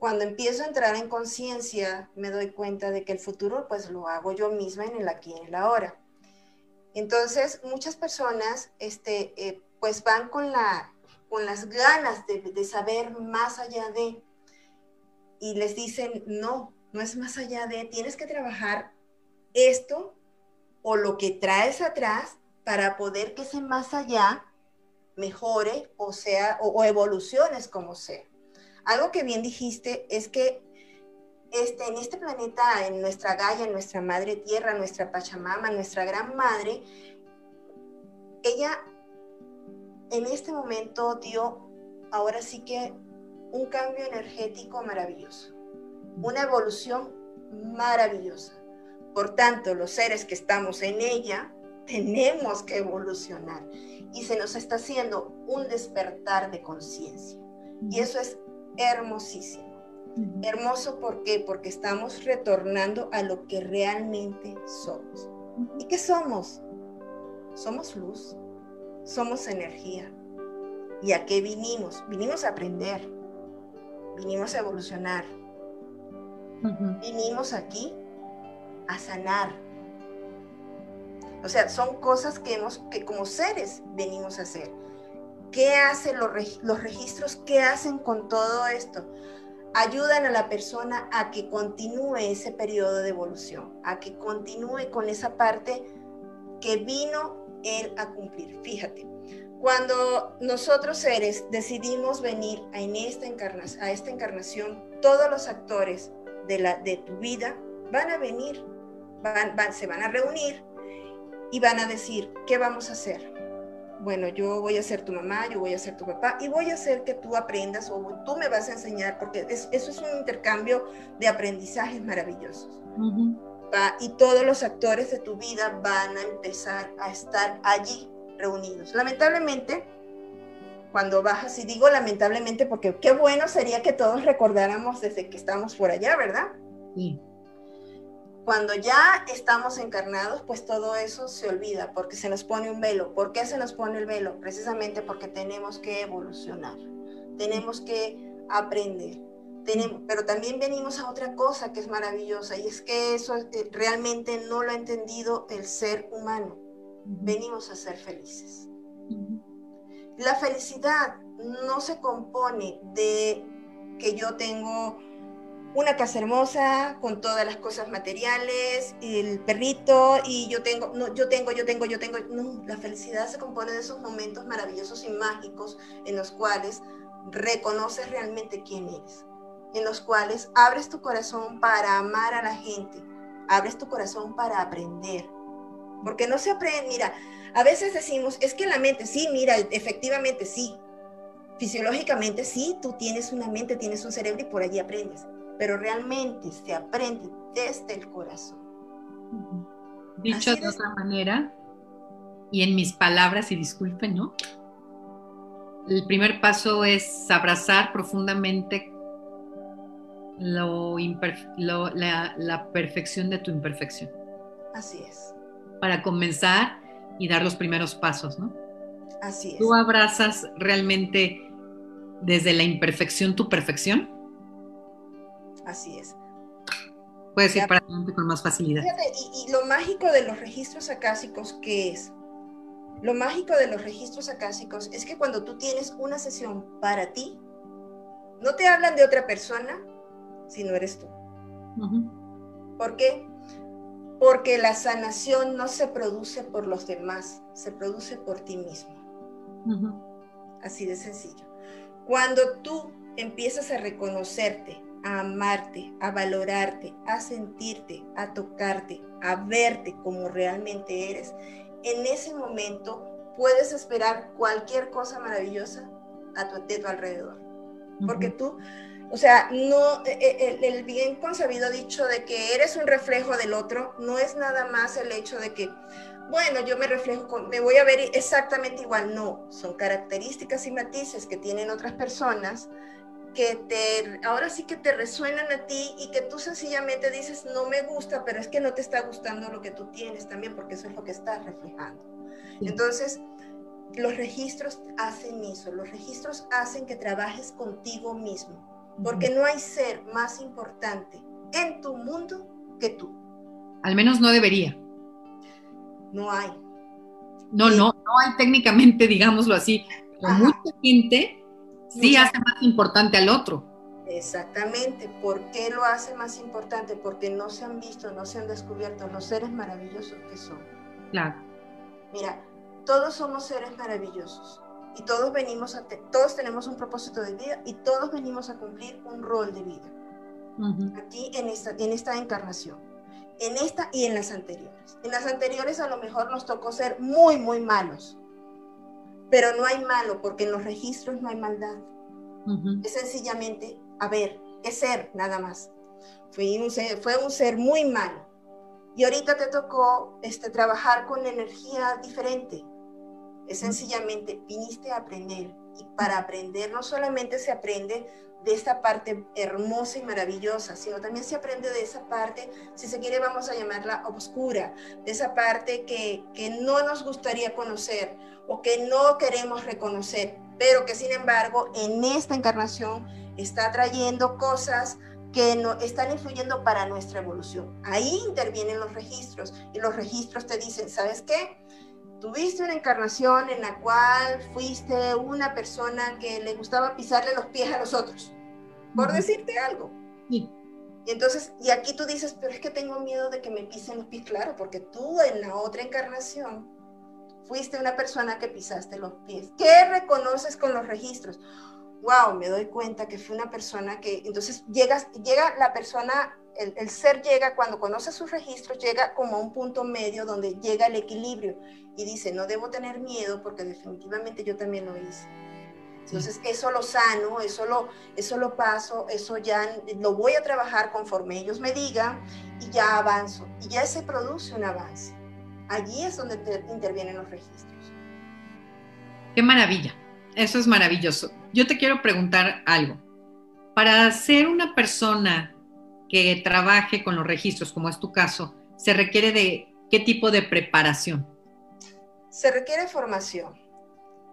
Cuando empiezo a entrar en conciencia, me doy cuenta de que el futuro pues lo hago yo misma en el aquí y en el ahora. Entonces, muchas personas este, eh, pues van con la con las ganas de, saber más allá de, y les dicen, no, no es más allá de, tienes que trabajar esto o lo que traes atrás para poder que ese más allá mejore o sea, o, evoluciones como sea. Algo que bien dijiste es que este, en este planeta, en nuestra Gaia, en nuestra madre tierra, nuestra Pachamama, nuestra gran madre, ella en este momento dio ahora sí que un cambio energético maravilloso, una evolución maravillosa. Por tanto, los seres que estamos en ella tenemos que evolucionar y se nos está haciendo un despertar de conciencia. Y eso es hermosísimo. Hermoso ¿por qué? Porque estamos retornando a lo que realmente somos. ¿Y qué somos? Somos luz, somos energía. ¿Y a qué vinimos? Vinimos a aprender, vinimos a evolucionar, vinimos aquí a sanar. O sea, son cosas que, hemos, que como seres venimos a hacer. ¿Qué hacen los, los registros? ¿Qué hacen con todo esto? Ayudan a la persona a que continúe ese periodo de evolución, a que continúe con esa parte que vino él a cumplir. Fíjate, cuando nosotros seres decidimos venir a, en esta, encarnación, a esta encarnación, todos los actores de, la, de tu vida van a venir, van, se van a reunir y van a decir, ¿qué vamos a hacer? Bueno, yo voy a ser tu mamá, yo voy a ser tu papá y voy a hacer que tú aprendas o tú me vas a enseñar, porque eso es un intercambio de aprendizajes maravillosos y todos los actores de tu vida van a empezar a estar allí reunidos. Lamentablemente, cuando bajas, y digo lamentablemente porque qué bueno sería que todos recordáramos desde que estamos por allá, ¿verdad? Sí. Cuando ya estamos encarnados, pues todo eso se olvida porque se nos pone un velo. ¿Por qué se nos pone el velo? Precisamente porque tenemos que evolucionar, tenemos que aprender pero también venimos a otra cosa que es maravillosa y es que eso eh, realmente no lo ha entendido el ser humano. Venimos a ser felices. La felicidad no se compone de que yo tengo una casa hermosa con todas las cosas materiales, el perrito y yo tengo, no, yo tengo, yo tengo, yo tengo. No, la felicidad se compone de esos momentos maravillosos y mágicos en los cuales reconoces realmente quién eres en los cuales abres tu corazón para amar a la gente, abres tu corazón para aprender. Porque no se aprende, mira, a veces decimos, es que la mente, sí, mira, efectivamente sí, fisiológicamente sí, tú tienes una mente, tienes un cerebro y por allí aprendes. pero realmente se aprende desde el corazón. Dicho de otra manera, y en mis palabras, y disculpen, ¿no? El primer paso es abrazar profundamente lo la, la perfección de tu imperfección. Así es. Para comenzar y dar los primeros pasos, ¿no? Así es. ¿Tú abrazas realmente desde la imperfección tu perfección? Así es. Puedes ir para adelante con más facilidad. y, lo mágico de los registros acásicos, ¿qué es? Lo mágico de los registros acásicos es que cuando tú tienes una sesión para ti, no te hablan de otra persona, sino eres tú. ¿Por qué? Porque la sanación no se produce por los demás, se produce por ti mismo. Así de sencillo. Cuando tú empiezas a reconocerte, a amarte, a valorarte, a sentirte, a tocarte, a verte como realmente eres, en ese momento puedes esperar cualquier cosa maravillosa a tu, de tu alrededor. Porque tú, o sea, no, e, e, el, el, bien concebido dicho de que eres un reflejo del otro, no es nada más el hecho de que, bueno, yo me reflejo, con, me voy a ver exactamente igual, no, son características y matices que tienen otras personas que te, ahora sí que te resuenan a ti y que tú sencillamente dices, no me gusta, pero es que no te está gustando lo que tú tienes también, porque eso es lo que estás reflejando. Entonces, los registros hacen eso, los registros hacen que trabajes contigo mismo, porque no hay ser más importante en tu mundo que tú. Al menos no debería. No hay. No, no, no hay técnicamente, digámoslo así. mucha gente sí hace más importante al otro. Exactamente. ¿Por qué lo hace más importante? Porque no se han visto, no se han descubierto los seres maravillosos que son. Claro. Mira, todos somos seres maravillosos y todos venimos a todos tenemos un propósito de vida y todos venimos a cumplir un rol de vida. Aquí en esta, en esta encarnación, en esta y en las anteriores. En las anteriores a lo mejor nos tocó ser muy, muy malos, pero no hay malo porque en los registros no hay maldad. Es sencillamente, a ver, es ser nada más. Fue un ser, fue un ser muy malo. Y ahorita te tocó este, trabajar con energía diferente. Es sencillamente, viniste a aprender. Y para aprender no solamente se aprende de esta parte hermosa y maravillosa, sino también se aprende de esa parte, si se quiere vamos a llamarla oscura, de esa parte que, que no nos gustaría conocer o que no queremos reconocer, pero que sin embargo en esta encarnación está trayendo cosas que no, están influyendo para nuestra evolución. Ahí intervienen los registros y los registros te dicen, ¿sabes qué? Tuviste una encarnación en la cual fuiste una persona que le gustaba pisarle los pies a los otros, por decirte algo. Y entonces, y aquí tú dices, pero es que tengo miedo de que me pisen los pies, claro, porque tú en la otra encarnación fuiste una persona que pisaste los pies. ¿Qué reconoces con los registros? Wow, me doy cuenta que fue una persona que, entonces llegas, llega la persona el, ser llega, cuando conoce sus registros, llega como a un punto medio donde llega el equilibrio y dice, no debo tener miedo porque definitivamente yo también lo hice. Entonces, eso lo sano, eso lo, eso lo paso, eso ya lo voy a trabajar conforme ellos me digan y ya avanzo. Y ya se produce un avance. Allí es donde intervienen los registros. Qué maravilla. Eso es maravilloso. Yo te quiero preguntar algo. Para ser una persona que trabaje con los registros, como es tu caso, se requiere de qué tipo de preparación? Se requiere formación.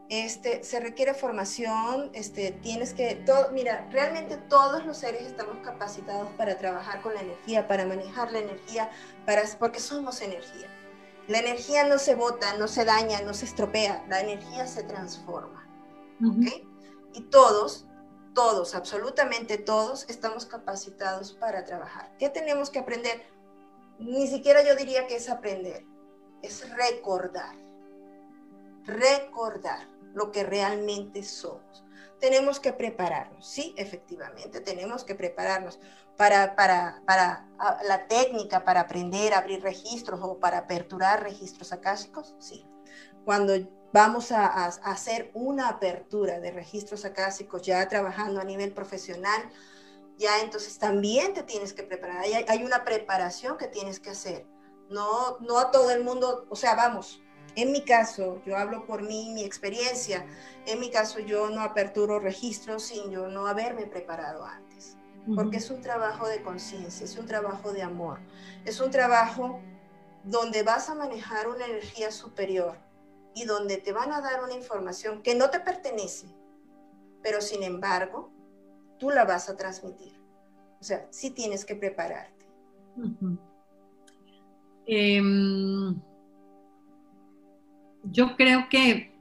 Este, se requiere formación, este, tienes que, todo, mira, realmente todos los seres estamos capacitados para trabajar con la energía, para manejar la energía, para, porque somos energía. La energía no se bota, no se daña, no se estropea, la energía se transforma. Y todos todos, absolutamente todos, estamos capacitados para trabajar. ¿Qué tenemos que aprender? Ni siquiera yo diría que es aprender, es recordar. Recordar lo que realmente somos. Tenemos que prepararnos, sí, efectivamente, tenemos que prepararnos para, para la técnica, para aprender a abrir registros o para aperturar registros acásicos, sí. Cuando vamos a, hacer una apertura de registros acásicos ya trabajando a nivel profesional, ya entonces también te tienes que preparar. Hay, hay, una preparación que tienes que hacer. No, no a todo el mundo, o sea, vamos, en mi caso, yo hablo por mí, mi experiencia, en mi caso yo no aperturo registros sin yo no haberme preparado antes, porque es un trabajo de conciencia, es un trabajo de amor, es un trabajo donde vas a manejar una energía superior y donde te van a dar una información que no te pertenece, pero sin embargo, tú la vas a transmitir. O sea, sí tienes que prepararte. Em, yo creo que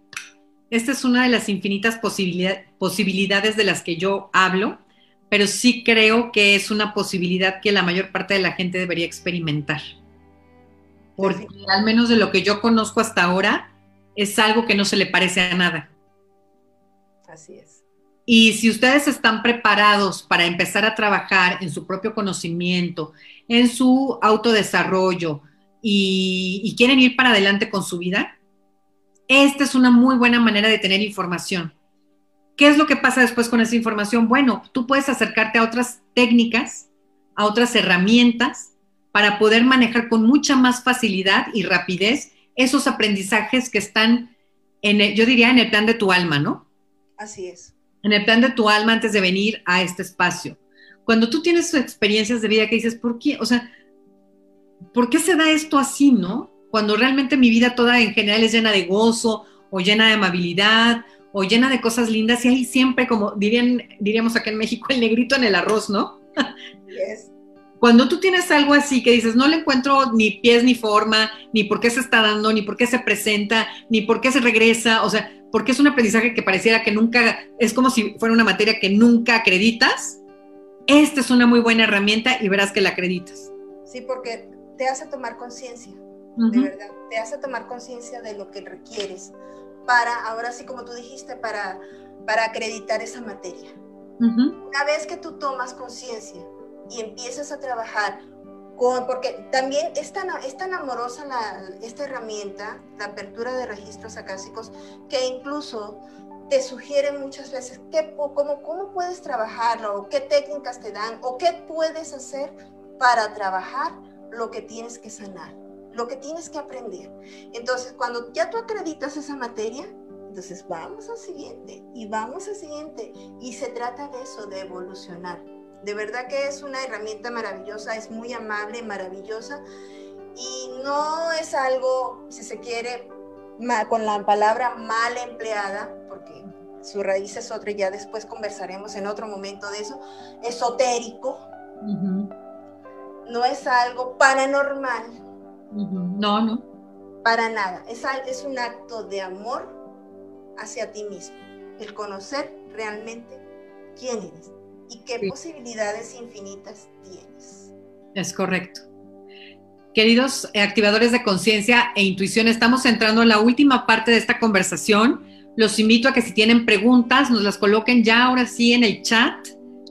esta es una de las infinitas posibilidades de las que yo hablo, pero sí creo que es una posibilidad que la mayor parte de la gente debería experimentar. Porque al menos de lo que yo conozco hasta ahora, es algo que no se le parece a nada. Así es. Y si ustedes están preparados para empezar a trabajar en su propio conocimiento, en su autodesarrollo y, y quieren ir para adelante con su vida, esta es una muy buena manera de tener información. ¿Qué es lo que pasa después con esa información? Bueno, tú puedes acercarte a otras técnicas, a otras herramientas para poder manejar con mucha más facilidad y rapidez esos aprendizajes que están en, yo diría, en el plan de tu alma, ¿no? Así es. En el plan de tu alma antes de venir a este espacio. Cuando tú tienes experiencias de vida que dices, ¿por qué? O sea, ¿por qué se da esto así, no? cuando realmente mi vida toda en general es llena de gozo o llena de amabilidad o llena de cosas lindas y hay siempre, como dirían, diríamos acá en México, el negrito en el arroz, ¿no? Cuando tú tienes algo así que dices, no le encuentro ni pies ni forma, ni por qué se está dando, ni por qué se presenta, ni por qué se regresa, o sea, porque es un aprendizaje que pareciera que nunca, es como si fuera una materia que nunca acreditas, esta es una muy buena herramienta y verás que la acreditas. Sí, porque te hace tomar conciencia de verdad, te hace tomar conciencia de lo que requieres para, ahora sí como tú dijiste, para, para acreditar esa materia. Una vez que tú tomas conciencia y empiezas a trabajar con, porque también es tan, es tan amorosa la, esta herramienta, la apertura de registros acásicos, que incluso te sugieren muchas veces qué, cómo, cómo puedes trabajarlo, o qué técnicas te dan, o qué puedes hacer para trabajar lo que tienes que sanar lo que tienes que aprender. Entonces, cuando ya tú acreditas esa materia, entonces vamos al siguiente y vamos al siguiente. Y se trata de eso, de evolucionar. De verdad que es una herramienta maravillosa, es muy amable, maravillosa. Y no es algo, si se quiere, con la palabra mal empleada, porque su raíz es otra y ya después conversaremos en otro momento de eso, esotérico. No es algo paranormal, no, no. Para nada. Es, es un acto de amor hacia ti mismo. El conocer realmente quién eres y qué posibilidades infinitas tienes. Es correcto. Queridos activadores de conciencia e intuición, estamos entrando en la última parte de esta conversación. Los invito a que si tienen preguntas, nos las coloquen ya ahora sí en el chat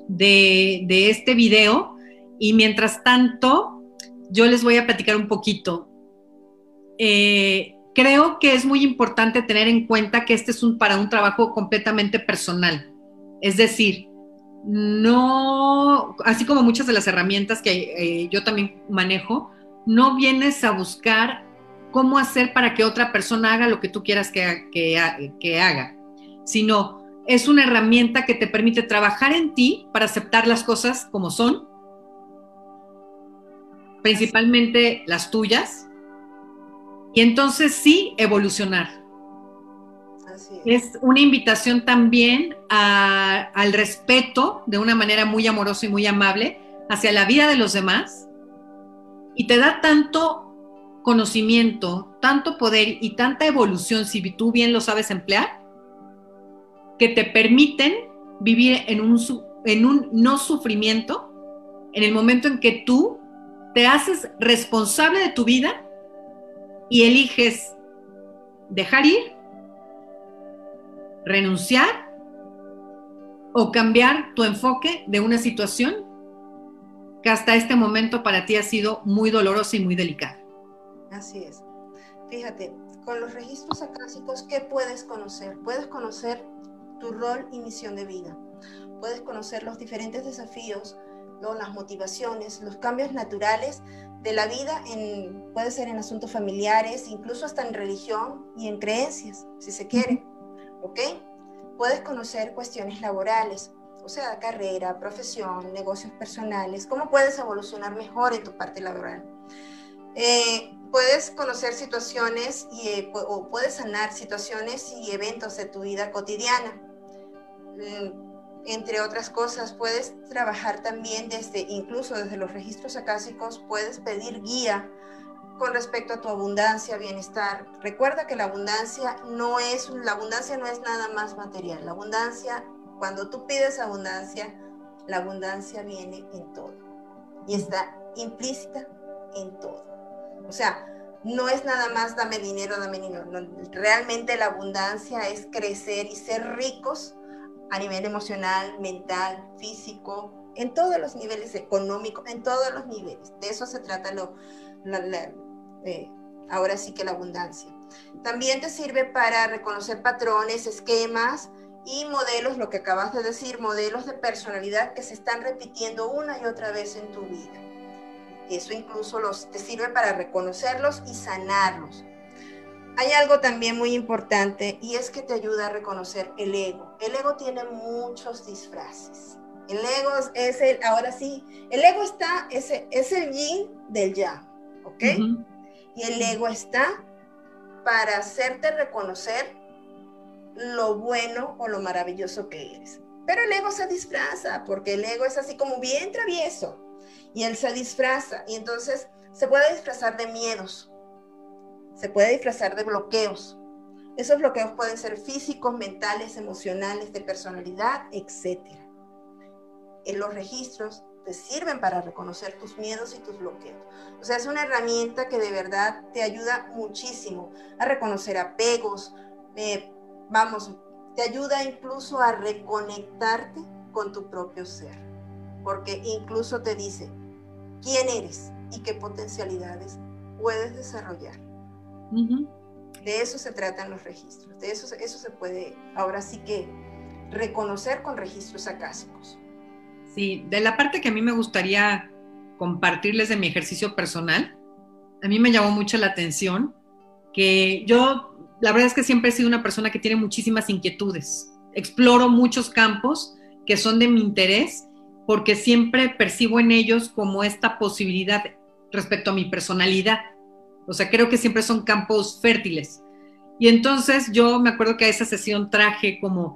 de, de este video. Y mientras tanto, yo les voy a platicar un poquito. Eh, creo que es muy importante tener en cuenta que este es un, para un trabajo completamente personal. Es decir, no, así como muchas de las herramientas que eh, yo también manejo, no vienes a buscar cómo hacer para que otra persona haga lo que tú quieras que, que haga, sino es una herramienta que te permite trabajar en ti para aceptar las cosas como son principalmente las tuyas, y entonces sí evolucionar. Es. una invitación también al respeto de una manera muy amorosa y muy amable hacia la vida de los demás y te da tanto conocimiento, tanto poder y tanta evolución, si tú bien lo sabes emplear, que te permiten vivir en un, en un no sufrimiento en el momento en que tú te haces responsable de tu vida y eliges dejar ir, renunciar o cambiar tu enfoque de una situación que hasta este momento para ti ha sido muy dolorosa y muy delicada. Así es. Fíjate, con los registros acásicos, ¿qué puedes conocer? Puedes conocer tu rol y misión de vida puedes conocer los diferentes desafíos, las motivaciones, los cambios naturales de la vida, puede ser en asuntos familiares, incluso hasta en religión y en creencias, si se quiere. ¿Ok? Puedes conocer cuestiones laborales, o sea, carrera, profesión, negocios personales, cómo puedes evolucionar mejor en tu parte laboral. Eh, puedes conocer situaciones y, eh, o puedes sanar situaciones y eventos de tu vida cotidiana. Mm, entre otras cosas, puedes trabajar también desde, incluso desde los registros acásicos, puedes pedir guía con respecto a tu abundancia, bienestar. Recuerda que la abundancia no es, la abundancia no es nada más material. La abundancia, cuando tú pides abundancia, la abundancia viene en todo y está implícita en todo. O sea, no es nada más dame dinero, dame dinero. realmente la abundancia es crecer y ser ricos a nivel emocional, mental, físico, en todos los niveles económicos, en todos los niveles. De eso se trata lo, ahora sí que la abundancia. También te sirve para reconocer patrones, esquemas y modelos, lo que acabas de decir, modelos de personalidad que se están repitiendo una y otra vez en tu vida. Eso incluso los, te sirve para reconocerlos y sanarlos hay algo también muy importante y es que te ayuda a reconocer el ego. El ego tiene muchos disfraces. El ego es el, ahora sí, el ego está, es, es el yin del yang, ¿ok? Y el ego está para hacerte reconocer lo bueno o lo maravilloso que eres. Pero el ego se disfraza, porque el ego es así como bien travieso, y él se disfraza, y entonces se puede disfrazar de miedos, se puede disfrazar de bloqueos. Esos bloqueos pueden ser físicos, mentales, emocionales, de personalidad, etc. En los registros te sirven para reconocer tus miedos y tus bloqueos. O sea, es una herramienta que de verdad te ayuda muchísimo a reconocer apegos, eh, vamos, te ayuda incluso a reconectarte con tu propio ser, porque incluso te dice quién eres y qué potencialidades puedes desarrollar. De eso se tratan los registros, de eso, eso se puede ahora sí que reconocer con registros acásicos. Sí, de la parte que a mí me gustaría compartirles de mi ejercicio personal, a mí me llamó mucho la atención que yo, la verdad es que siempre he sido una persona que tiene muchísimas inquietudes, exploro muchos campos que son de mi interés porque siempre percibo en ellos como esta posibilidad respecto a mi personalidad. O sea, creo que siempre son campos fértiles. Y entonces yo me acuerdo que a esa sesión traje como,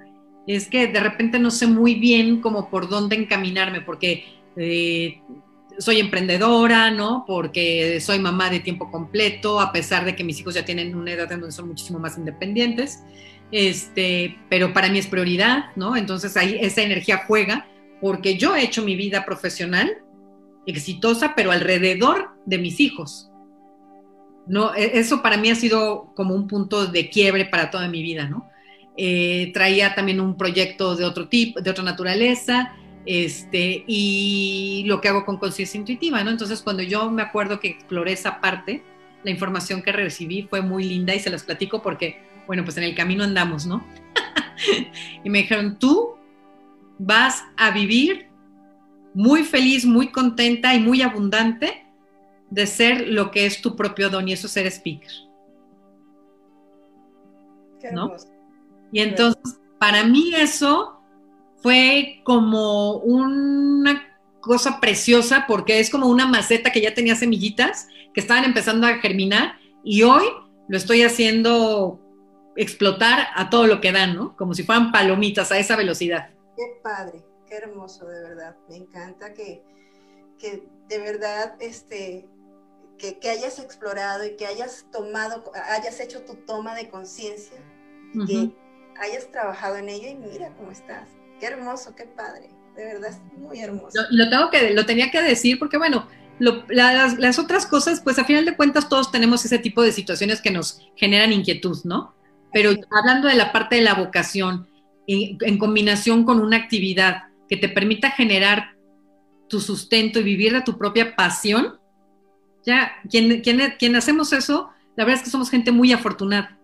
es que de repente no sé muy bien como por dónde encaminarme, porque eh, soy emprendedora, ¿no? Porque soy mamá de tiempo completo, a pesar de que mis hijos ya tienen una edad en donde son muchísimo más independientes. Este, pero para mí es prioridad, ¿no? Entonces ahí esa energía juega, porque yo he hecho mi vida profesional exitosa, pero alrededor de mis hijos. No, e, eso para mí ha sido como un punto de quiebre para toda mi vida, ¿no? Eh, traía también un proyecto de otro tipo, de otra naturaleza, este, y lo que hago con conciencia intuitiva, ¿no? Entonces, cuando yo me acuerdo que exploré esa parte, la información que recibí fue muy linda y se las platico porque, bueno, pues en el camino andamos, ¿no? y me dijeron, tú vas a vivir muy feliz, muy contenta y muy abundante de ser lo que es tu propio don y eso es ser speaker. ¿No? Y entonces, para mí eso fue como una cosa preciosa porque es como una maceta que ya tenía semillitas que estaban empezando a germinar y hoy lo estoy haciendo explotar a todo lo que dan, ¿no? Como si fueran palomitas a esa velocidad. Qué padre, qué hermoso, de verdad. Me encanta que, que de verdad este, que, hayas explorado y que hayas tomado, hayas hecho tu toma de conciencia, que hayas trabajado en ello y mira cómo estás. Qué hermoso, qué padre. De verdad, es muy hermoso. Lo, tengo que, lo tenía que decir porque, bueno, las, otras cosas, pues a final de cuentas todos tenemos ese tipo de situaciones que nos generan inquietud, ¿no? Pero hablando de la parte de la vocación, en combinación con una actividad que te permita generar tu sustento y vivir de tu propia pasión, ya, quien, quien, quien hacemos eso, la verdad es que somos gente muy afortunada.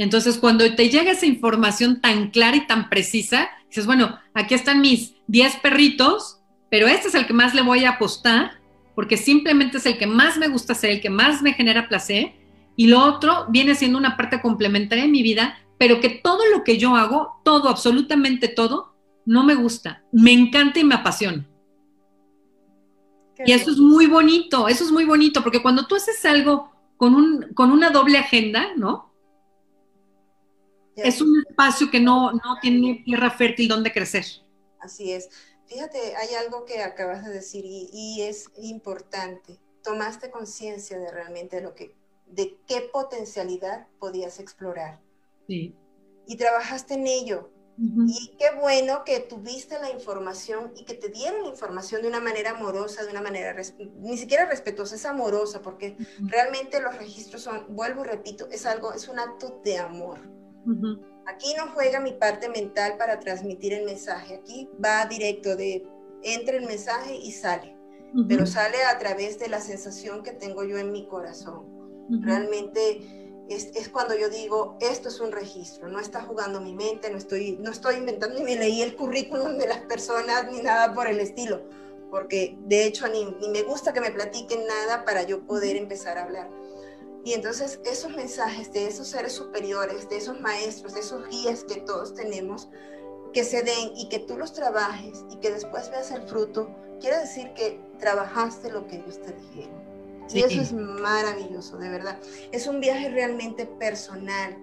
Entonces, cuando te llega esa información tan clara y tan precisa, dices, bueno, aquí están mis 10 perritos, pero este es el que más le voy a apostar, porque simplemente es el que más me gusta hacer, el que más me genera placer, y lo otro viene siendo una parte complementaria de mi vida, pero que todo lo que yo hago, todo, absolutamente todo, no me gusta, me encanta y me apasiona. y eso es muy bonito, eso es muy bonito, porque cuando tú haces algo con, un, con una doble agenda, ¿no? Es un espacio que no, no tiene tierra fértil donde crecer. Así es. Fíjate, hay algo que acabas de decir y, es importante. Tomaste conciencia de realmente lo que, de qué potencialidad podías explorar. Sí. Y trabajaste en ello. Y qué bueno que tuviste la información y que te dieron la información de una manera amorosa, de una manera, ni siquiera respetuosa, es amorosa, porque realmente los registros son, vuelvo y repito, es algo, es un acto de amor. Aquí no juega mi parte mental para transmitir el mensaje. Aquí va directo de entra el mensaje y sale. Pero sale a través de la sensación que tengo yo en mi corazón. Realmente es, es, cuando yo digo, esto es un registro, no está jugando mi mente, no estoy, no estoy inventando ni me leí el currículum de las personas ni nada por el estilo, porque de hecho ni, ni me gusta que me platiquen nada para yo poder empezar a hablar y entonces esos mensajes de esos seres superiores, de esos maestros, de esos guías que todos tenemos, que se den y que tú los trabajes y que después veas el fruto, quiere decir que trabajaste lo que ellos te dijeron. Y eso es maravilloso, de verdad. Es un viaje realmente personal.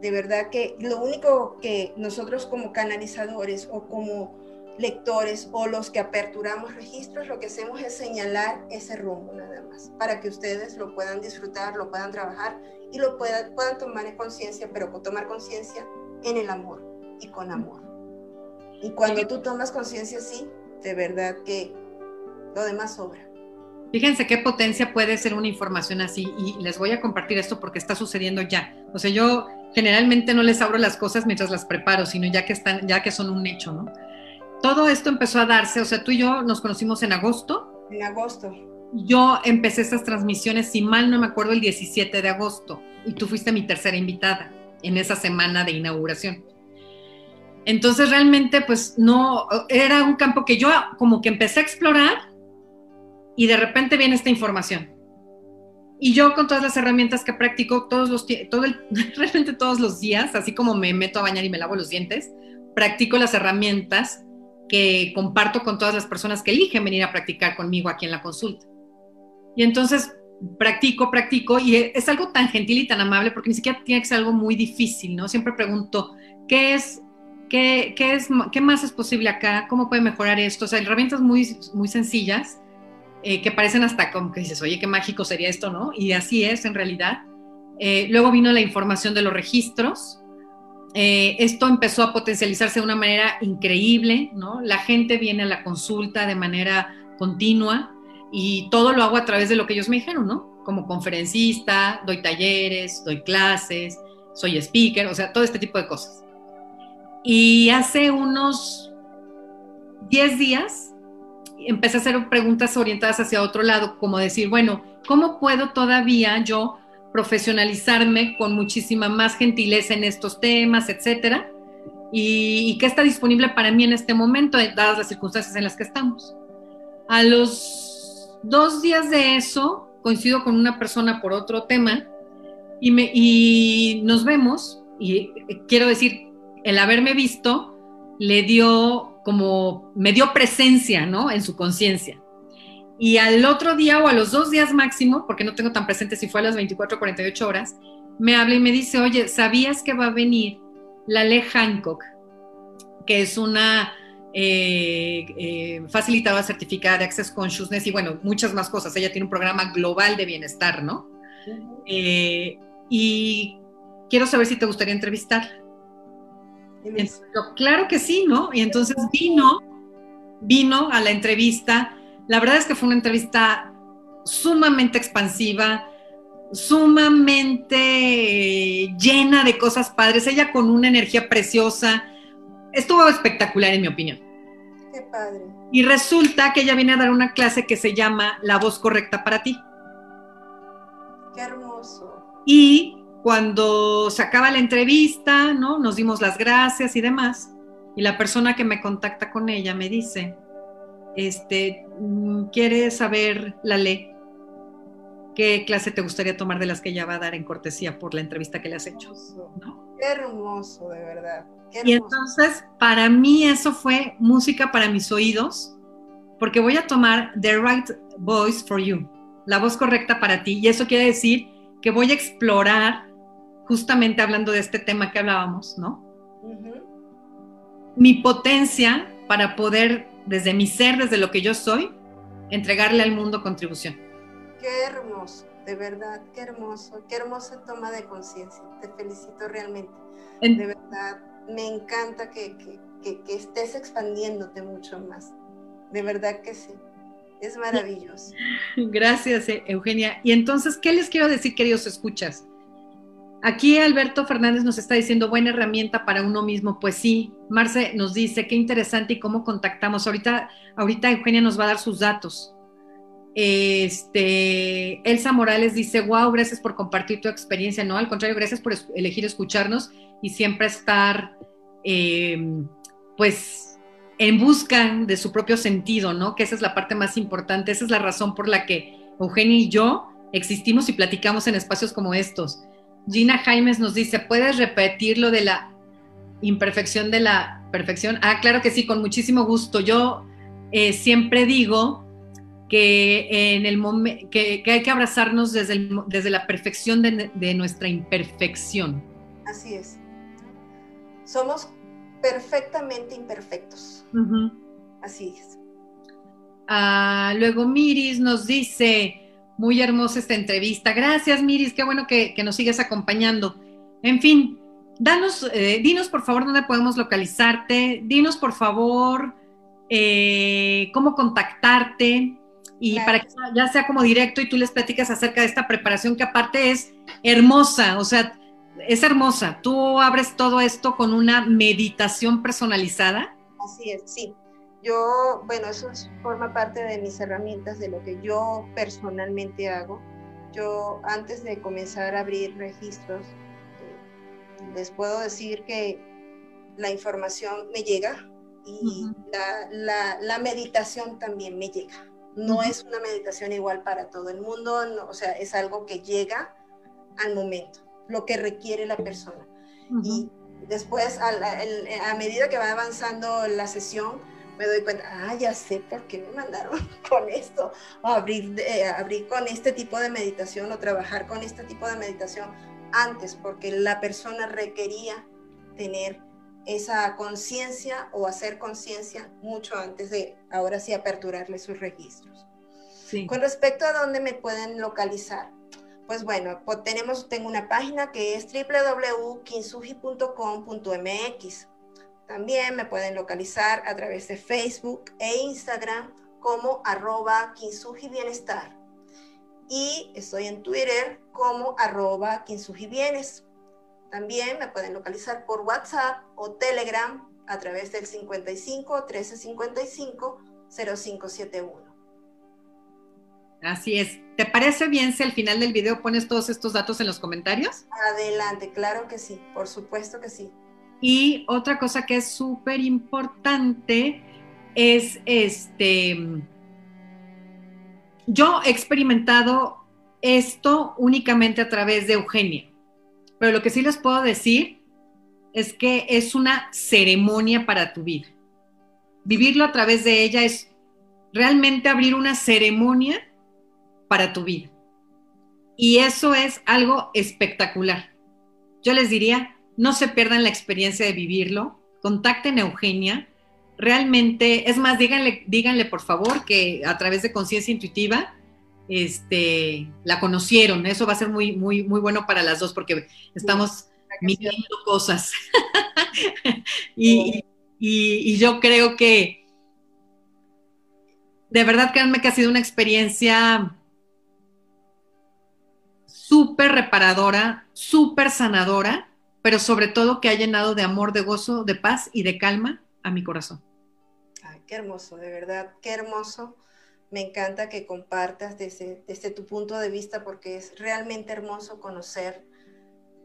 De verdad que lo único que nosotros como canalizadores o como lectores o los que aperturamos registros, lo que hacemos es señalar ese rumbo nada más, para que ustedes lo puedan disfrutar, lo puedan trabajar y lo puedan, puedan tomar en conciencia, pero tomar conciencia en el amor y con amor. Y cuando tú tomas conciencia así, de verdad que lo demás sobra. Fíjense qué potencia puede ser una información así y les voy a compartir esto porque está sucediendo ya. O sea, yo generalmente no les abro las cosas mientras las preparo, sino ya que están, ya que son un hecho, ¿no? Todo esto empezó a darse, o sea, tú y yo nos conocimos en agosto. En agosto. Yo empecé estas transmisiones, si mal no me acuerdo, el 17 de agosto, y tú fuiste mi tercera invitada en esa semana de inauguración. Entonces realmente, pues no, era un campo que yo como que empecé a explorar y de repente viene esta información. Y yo con todas las herramientas que practico todos los todo el, realmente todos los días, así como me meto a bañar y me lavo los dientes, practico las herramientas que comparto con todas las personas que eligen venir a practicar conmigo aquí en la consulta. Y entonces practico, practico, y es algo tan gentil y tan amable porque ni siquiera tiene que ser algo muy difícil, ¿no? Siempre pregunto, ¿qué es, qué, qué es, qué más es posible acá? ¿Cómo puede mejorar esto? O sea, herramientas muy, muy sencillas eh, que parecen hasta como que dices, oye, qué mágico sería esto, ¿no? Y así es en realidad. Eh, luego vino la información de los registros, eh, esto empezó a potencializarse de una manera increíble, ¿no? La gente viene a la consulta de manera continua y todo lo hago a través de lo que ellos me dijeron, ¿no? Como conferencista, doy talleres, doy clases, soy speaker, o sea, todo este tipo de cosas. Y hace unos 10 días empecé a hacer preguntas orientadas hacia otro lado, como decir, bueno, ¿cómo puedo todavía yo profesionalizarme con muchísima más gentileza en estos temas, etcétera, y, que está disponible para mí en este momento, dadas las circunstancias en las que estamos. A los dos días de eso, coincido con una persona por otro tema y, me, y nos vemos, y quiero decir, el haberme visto le dio como, me dio presencia, ¿no? En su conciencia y al otro día o a los dos días máximo, porque no tengo tan presente si fue a las 24 o 48 horas, me habla y me dice, oye, ¿sabías que va a venir la Le Hancock, que es una eh, eh, facilitadora certificada de Access Consciousness y bueno, muchas más cosas. Ella tiene un programa global de bienestar, ¿no? Eh, y quiero saber si te gustaría entrevistar. claro que sí, ¿no? Y entonces vino, vino a la entrevista la verdad es que fue una entrevista sumamente expansiva, sumamente llena de cosas padres, ella con una energía preciosa. Estuvo espectacular en mi opinión. Qué padre. Y resulta que ella viene a dar una clase que se llama La voz correcta para ti. Qué hermoso. Y cuando se acaba la entrevista, ¿no? Nos dimos las gracias y demás. Y la persona que me contacta con ella me dice, este, mm, ¿quiere saber la ley? ¿Qué clase te gustaría tomar de las que ella va a dar en cortesía por la entrevista que le has hecho? Qué hermoso, de verdad. Y entonces, para mí eso fue música para mis oídos, porque voy a tomar The Right Voice for You, la voz correcta para ti. Y eso quiere decir que voy a explorar, justamente hablando de este tema que hablábamos, ¿no? Mi potencia para poder, desde mi ser, desde lo que yo soy, entregarle al mundo contribución. Qué hermoso, de verdad, qué hermoso, qué hermosa toma de conciencia. Te felicito realmente. de verdad, me encanta que, estés expandiéndote mucho más. De verdad que sí. Es maravilloso. Gracias, eh, Eugenia. Y entonces, ¿qué les quiero decir, queridos escuchas? Aquí Alberto Fernández nos está diciendo buena herramienta para uno mismo. Pues sí, Marce nos dice qué interesante y cómo contactamos. Ahorita, ahorita Eugenia nos va a dar sus datos. Este, Elsa Morales dice, wow, gracias por compartir tu experiencia. No, al contrario, gracias por elegir escucharnos y siempre estar, em, pues, en busca de su propio sentido, ¿no? Que esa es la parte más importante, esa es la razón por la que Eugenia y yo existimos y platicamos en espacios como estos. Gina Jaimes nos dice, ¿puedes repetir lo de la imperfección de la perfección? Ah, claro que sí, con muchísimo gusto. Yo eh, siempre digo que, en el que, que hay que abrazarnos desde, desde la perfección de, de nuestra imperfección. Así es somos perfectamente imperfectos. Así es. Ah, luego Miris nos dice, muy hermosa esta entrevista. Gracias Miris, qué bueno que, nos sigues acompañando. En fin, danos, eh, dinos por favor dónde podemos localizarte, dinos por favor eh, cómo contactarte y para que ya sea como directo y tú les platicas acerca de esta preparación que aparte es hermosa, o sea, es hermosa. Tú abres todo esto con una meditación personalizada. Así es, sí. Yo, bueno, eso forma parte de mis herramientas, de lo que yo personalmente hago. Yo, antes de comenzar a abrir registros, eh, les puedo decir que la información me llega y la, meditación también me llega. No es una meditación igual para todo el mundo, o sea, es algo que llega al momento lo que requiere la persona. Y después, a, medida que va avanzando la sesión, me doy cuenta, ah, ya sé por qué me mandaron con esto, o abrir, eh, abrir con este tipo de meditación o trabajar con este tipo de meditación antes, porque la persona requería tener esa conciencia o hacer conciencia mucho antes de ahora sí aperturarle sus registros. Con respecto a dónde me pueden localizar, pues bueno, pues tenemos, tengo una página que es www.kinsugi.com.mx. También me pueden localizar a través de Facebook e Instagram como arroba Kinsugi Bienestar. Y estoy en Twitter como arroba Kinsugi Bienes. También me pueden localizar por WhatsApp o Telegram a través del 55 1355 0571. Así es. ¿Te parece bien si al final del video pones todos estos datos en los comentarios? Adelante, claro que sí, por supuesto que sí. Y otra cosa que es súper importante es este, yo he experimentado esto únicamente a través de Eugenia, pero lo que sí les puedo decir es que es una ceremonia para tu vida. Vivirlo a través de ella es realmente abrir una ceremonia para tu vida. Y eso es algo espectacular. Yo les diría, no se pierdan la experiencia de vivirlo, contacten a Eugenia. Realmente, es más, díganle, díganle por favor que a través de conciencia intuitiva este, la conocieron. Eso va a ser muy, muy, muy bueno para las dos porque estamos midiendo cosas. y, y, yo creo que, de verdad, créanme que ha sido una experiencia súper reparadora, súper sanadora, pero sobre todo que ha llenado de amor, de gozo, de paz y de calma a mi corazón. Ay, qué hermoso, de verdad, qué hermoso. Me encanta que compartas desde, tu punto de vista porque es realmente hermoso conocer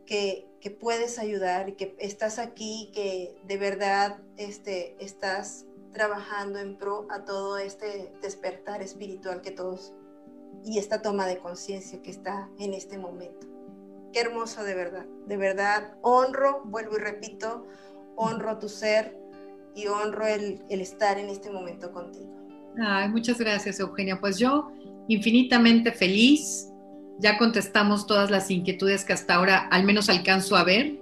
que, que, puedes ayudar y que estás aquí, que de verdad este, estás trabajando en pro a todo este despertar espiritual que todos y esta toma de conciencia que está en este momento. Qué hermoso de verdad, de verdad honro, vuelvo y repito, honro tu ser y honro el, estar en este momento contigo. Ay, muchas gracias Eugenia, pues yo infinitamente feliz, ya contestamos todas las inquietudes que hasta ahora al menos alcanzo a ver.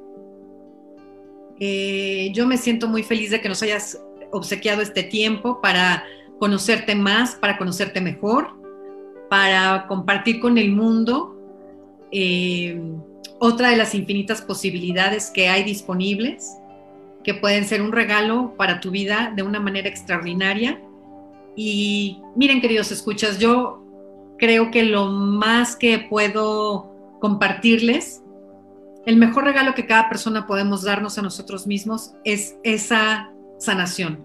Eh, yo me siento muy feliz de que nos hayas obsequiado este tiempo para conocerte más, para conocerte mejor, para compartir con el mundo eh, otra de las infinitas posibilidades que hay disponibles, que pueden ser un regalo para tu vida de una manera extraordinaria. Y miren, queridos escuchas, yo creo que lo más que puedo compartirles, el mejor regalo que cada persona podemos darnos a nosotros mismos es esa sanación,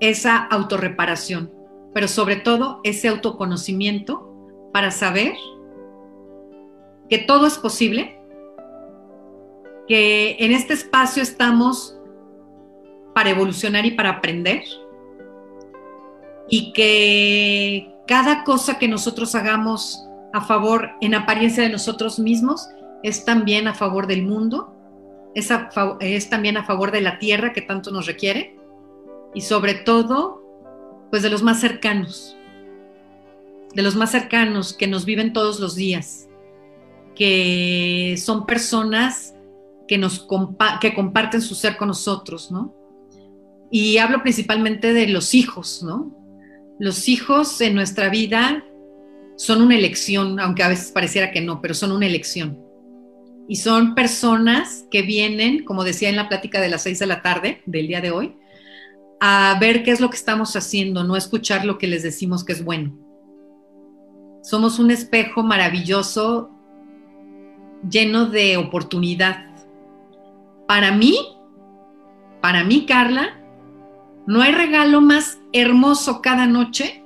esa autorreparación, pero sobre todo ese autoconocimiento para saber que todo es posible, que en este espacio estamos para evolucionar y para aprender y que cada cosa que nosotros hagamos a favor, en apariencia de nosotros mismos, es también a favor del mundo, es, también a favor de la tierra que tanto nos requiere y sobre todo, pues de los más cercanos, de los más cercanos que nos viven todos los días, que son personas que, nos que comparten su ser con nosotros, ¿no? Y hablo principalmente de los hijos, ¿no? Los hijos en nuestra vida son una elección, aunque a veces pareciera que no, pero son una elección. Y son personas que vienen, como decía en la plática de las seis de la tarde del día de hoy, a ver qué es lo que estamos haciendo, no escuchar lo que les decimos que es bueno. Somos un espejo maravilloso, lleno de oportunidad. Para mí, para mí, Carla, no hay regalo más hermoso cada noche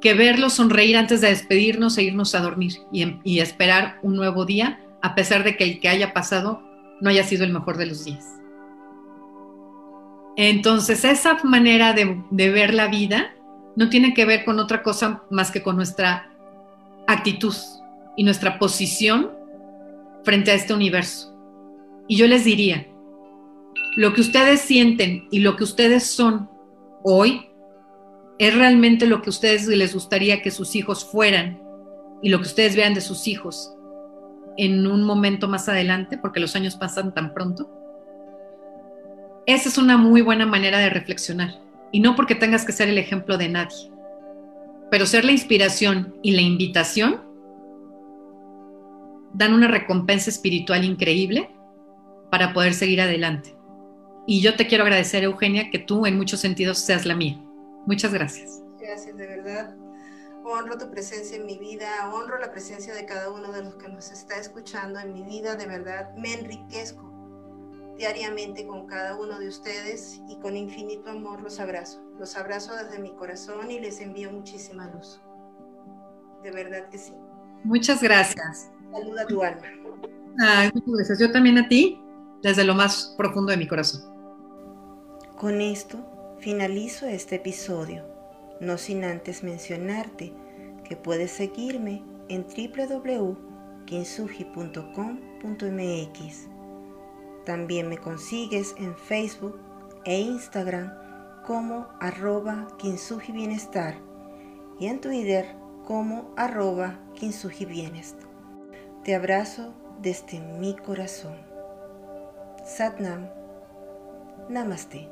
que verlo sonreír antes de despedirnos e irnos a dormir y, esperar un nuevo día, a pesar de que el que haya pasado no haya sido el mejor de los días. Entonces, esa manera de ver la vida no tiene que ver con otra cosa más que con nuestra actitud y nuestra posición frente a este universo. Y yo les diría, lo que ustedes sienten y lo que ustedes son hoy es realmente lo que a ustedes les gustaría que sus hijos fueran y lo que ustedes vean de sus hijos en un momento más adelante, porque los años pasan tan pronto. Esa es una muy buena manera de reflexionar y no porque tengas que ser el ejemplo de nadie, pero ser la inspiración y la invitación dan una recompensa espiritual increíble para poder seguir adelante. Y yo te quiero agradecer, Eugenia, que tú en muchos sentidos seas la mía. Muchas gracias. Gracias, de verdad. Honro tu presencia en mi vida, honro la presencia de cada uno de los que nos está escuchando en mi vida, de verdad. Me enriquezco diariamente con cada uno de ustedes y con infinito amor los abrazo. Los abrazo desde mi corazón y les envío muchísima luz. De verdad que sí. Muchas gracias. Saluda a tu alma. Ay, muchas gracias. Yo también a ti, desde lo más profundo de mi corazón. Con esto finalizo este episodio, no sin antes mencionarte que puedes seguirme en www.kinsugi.com.mx. También me consigues en Facebook e Instagram como arroba Kinsugi Bienestar y en Twitter como arroba Kinsugi Bienestar. Te abrazo desde mi corazón. Satnam. Namaste.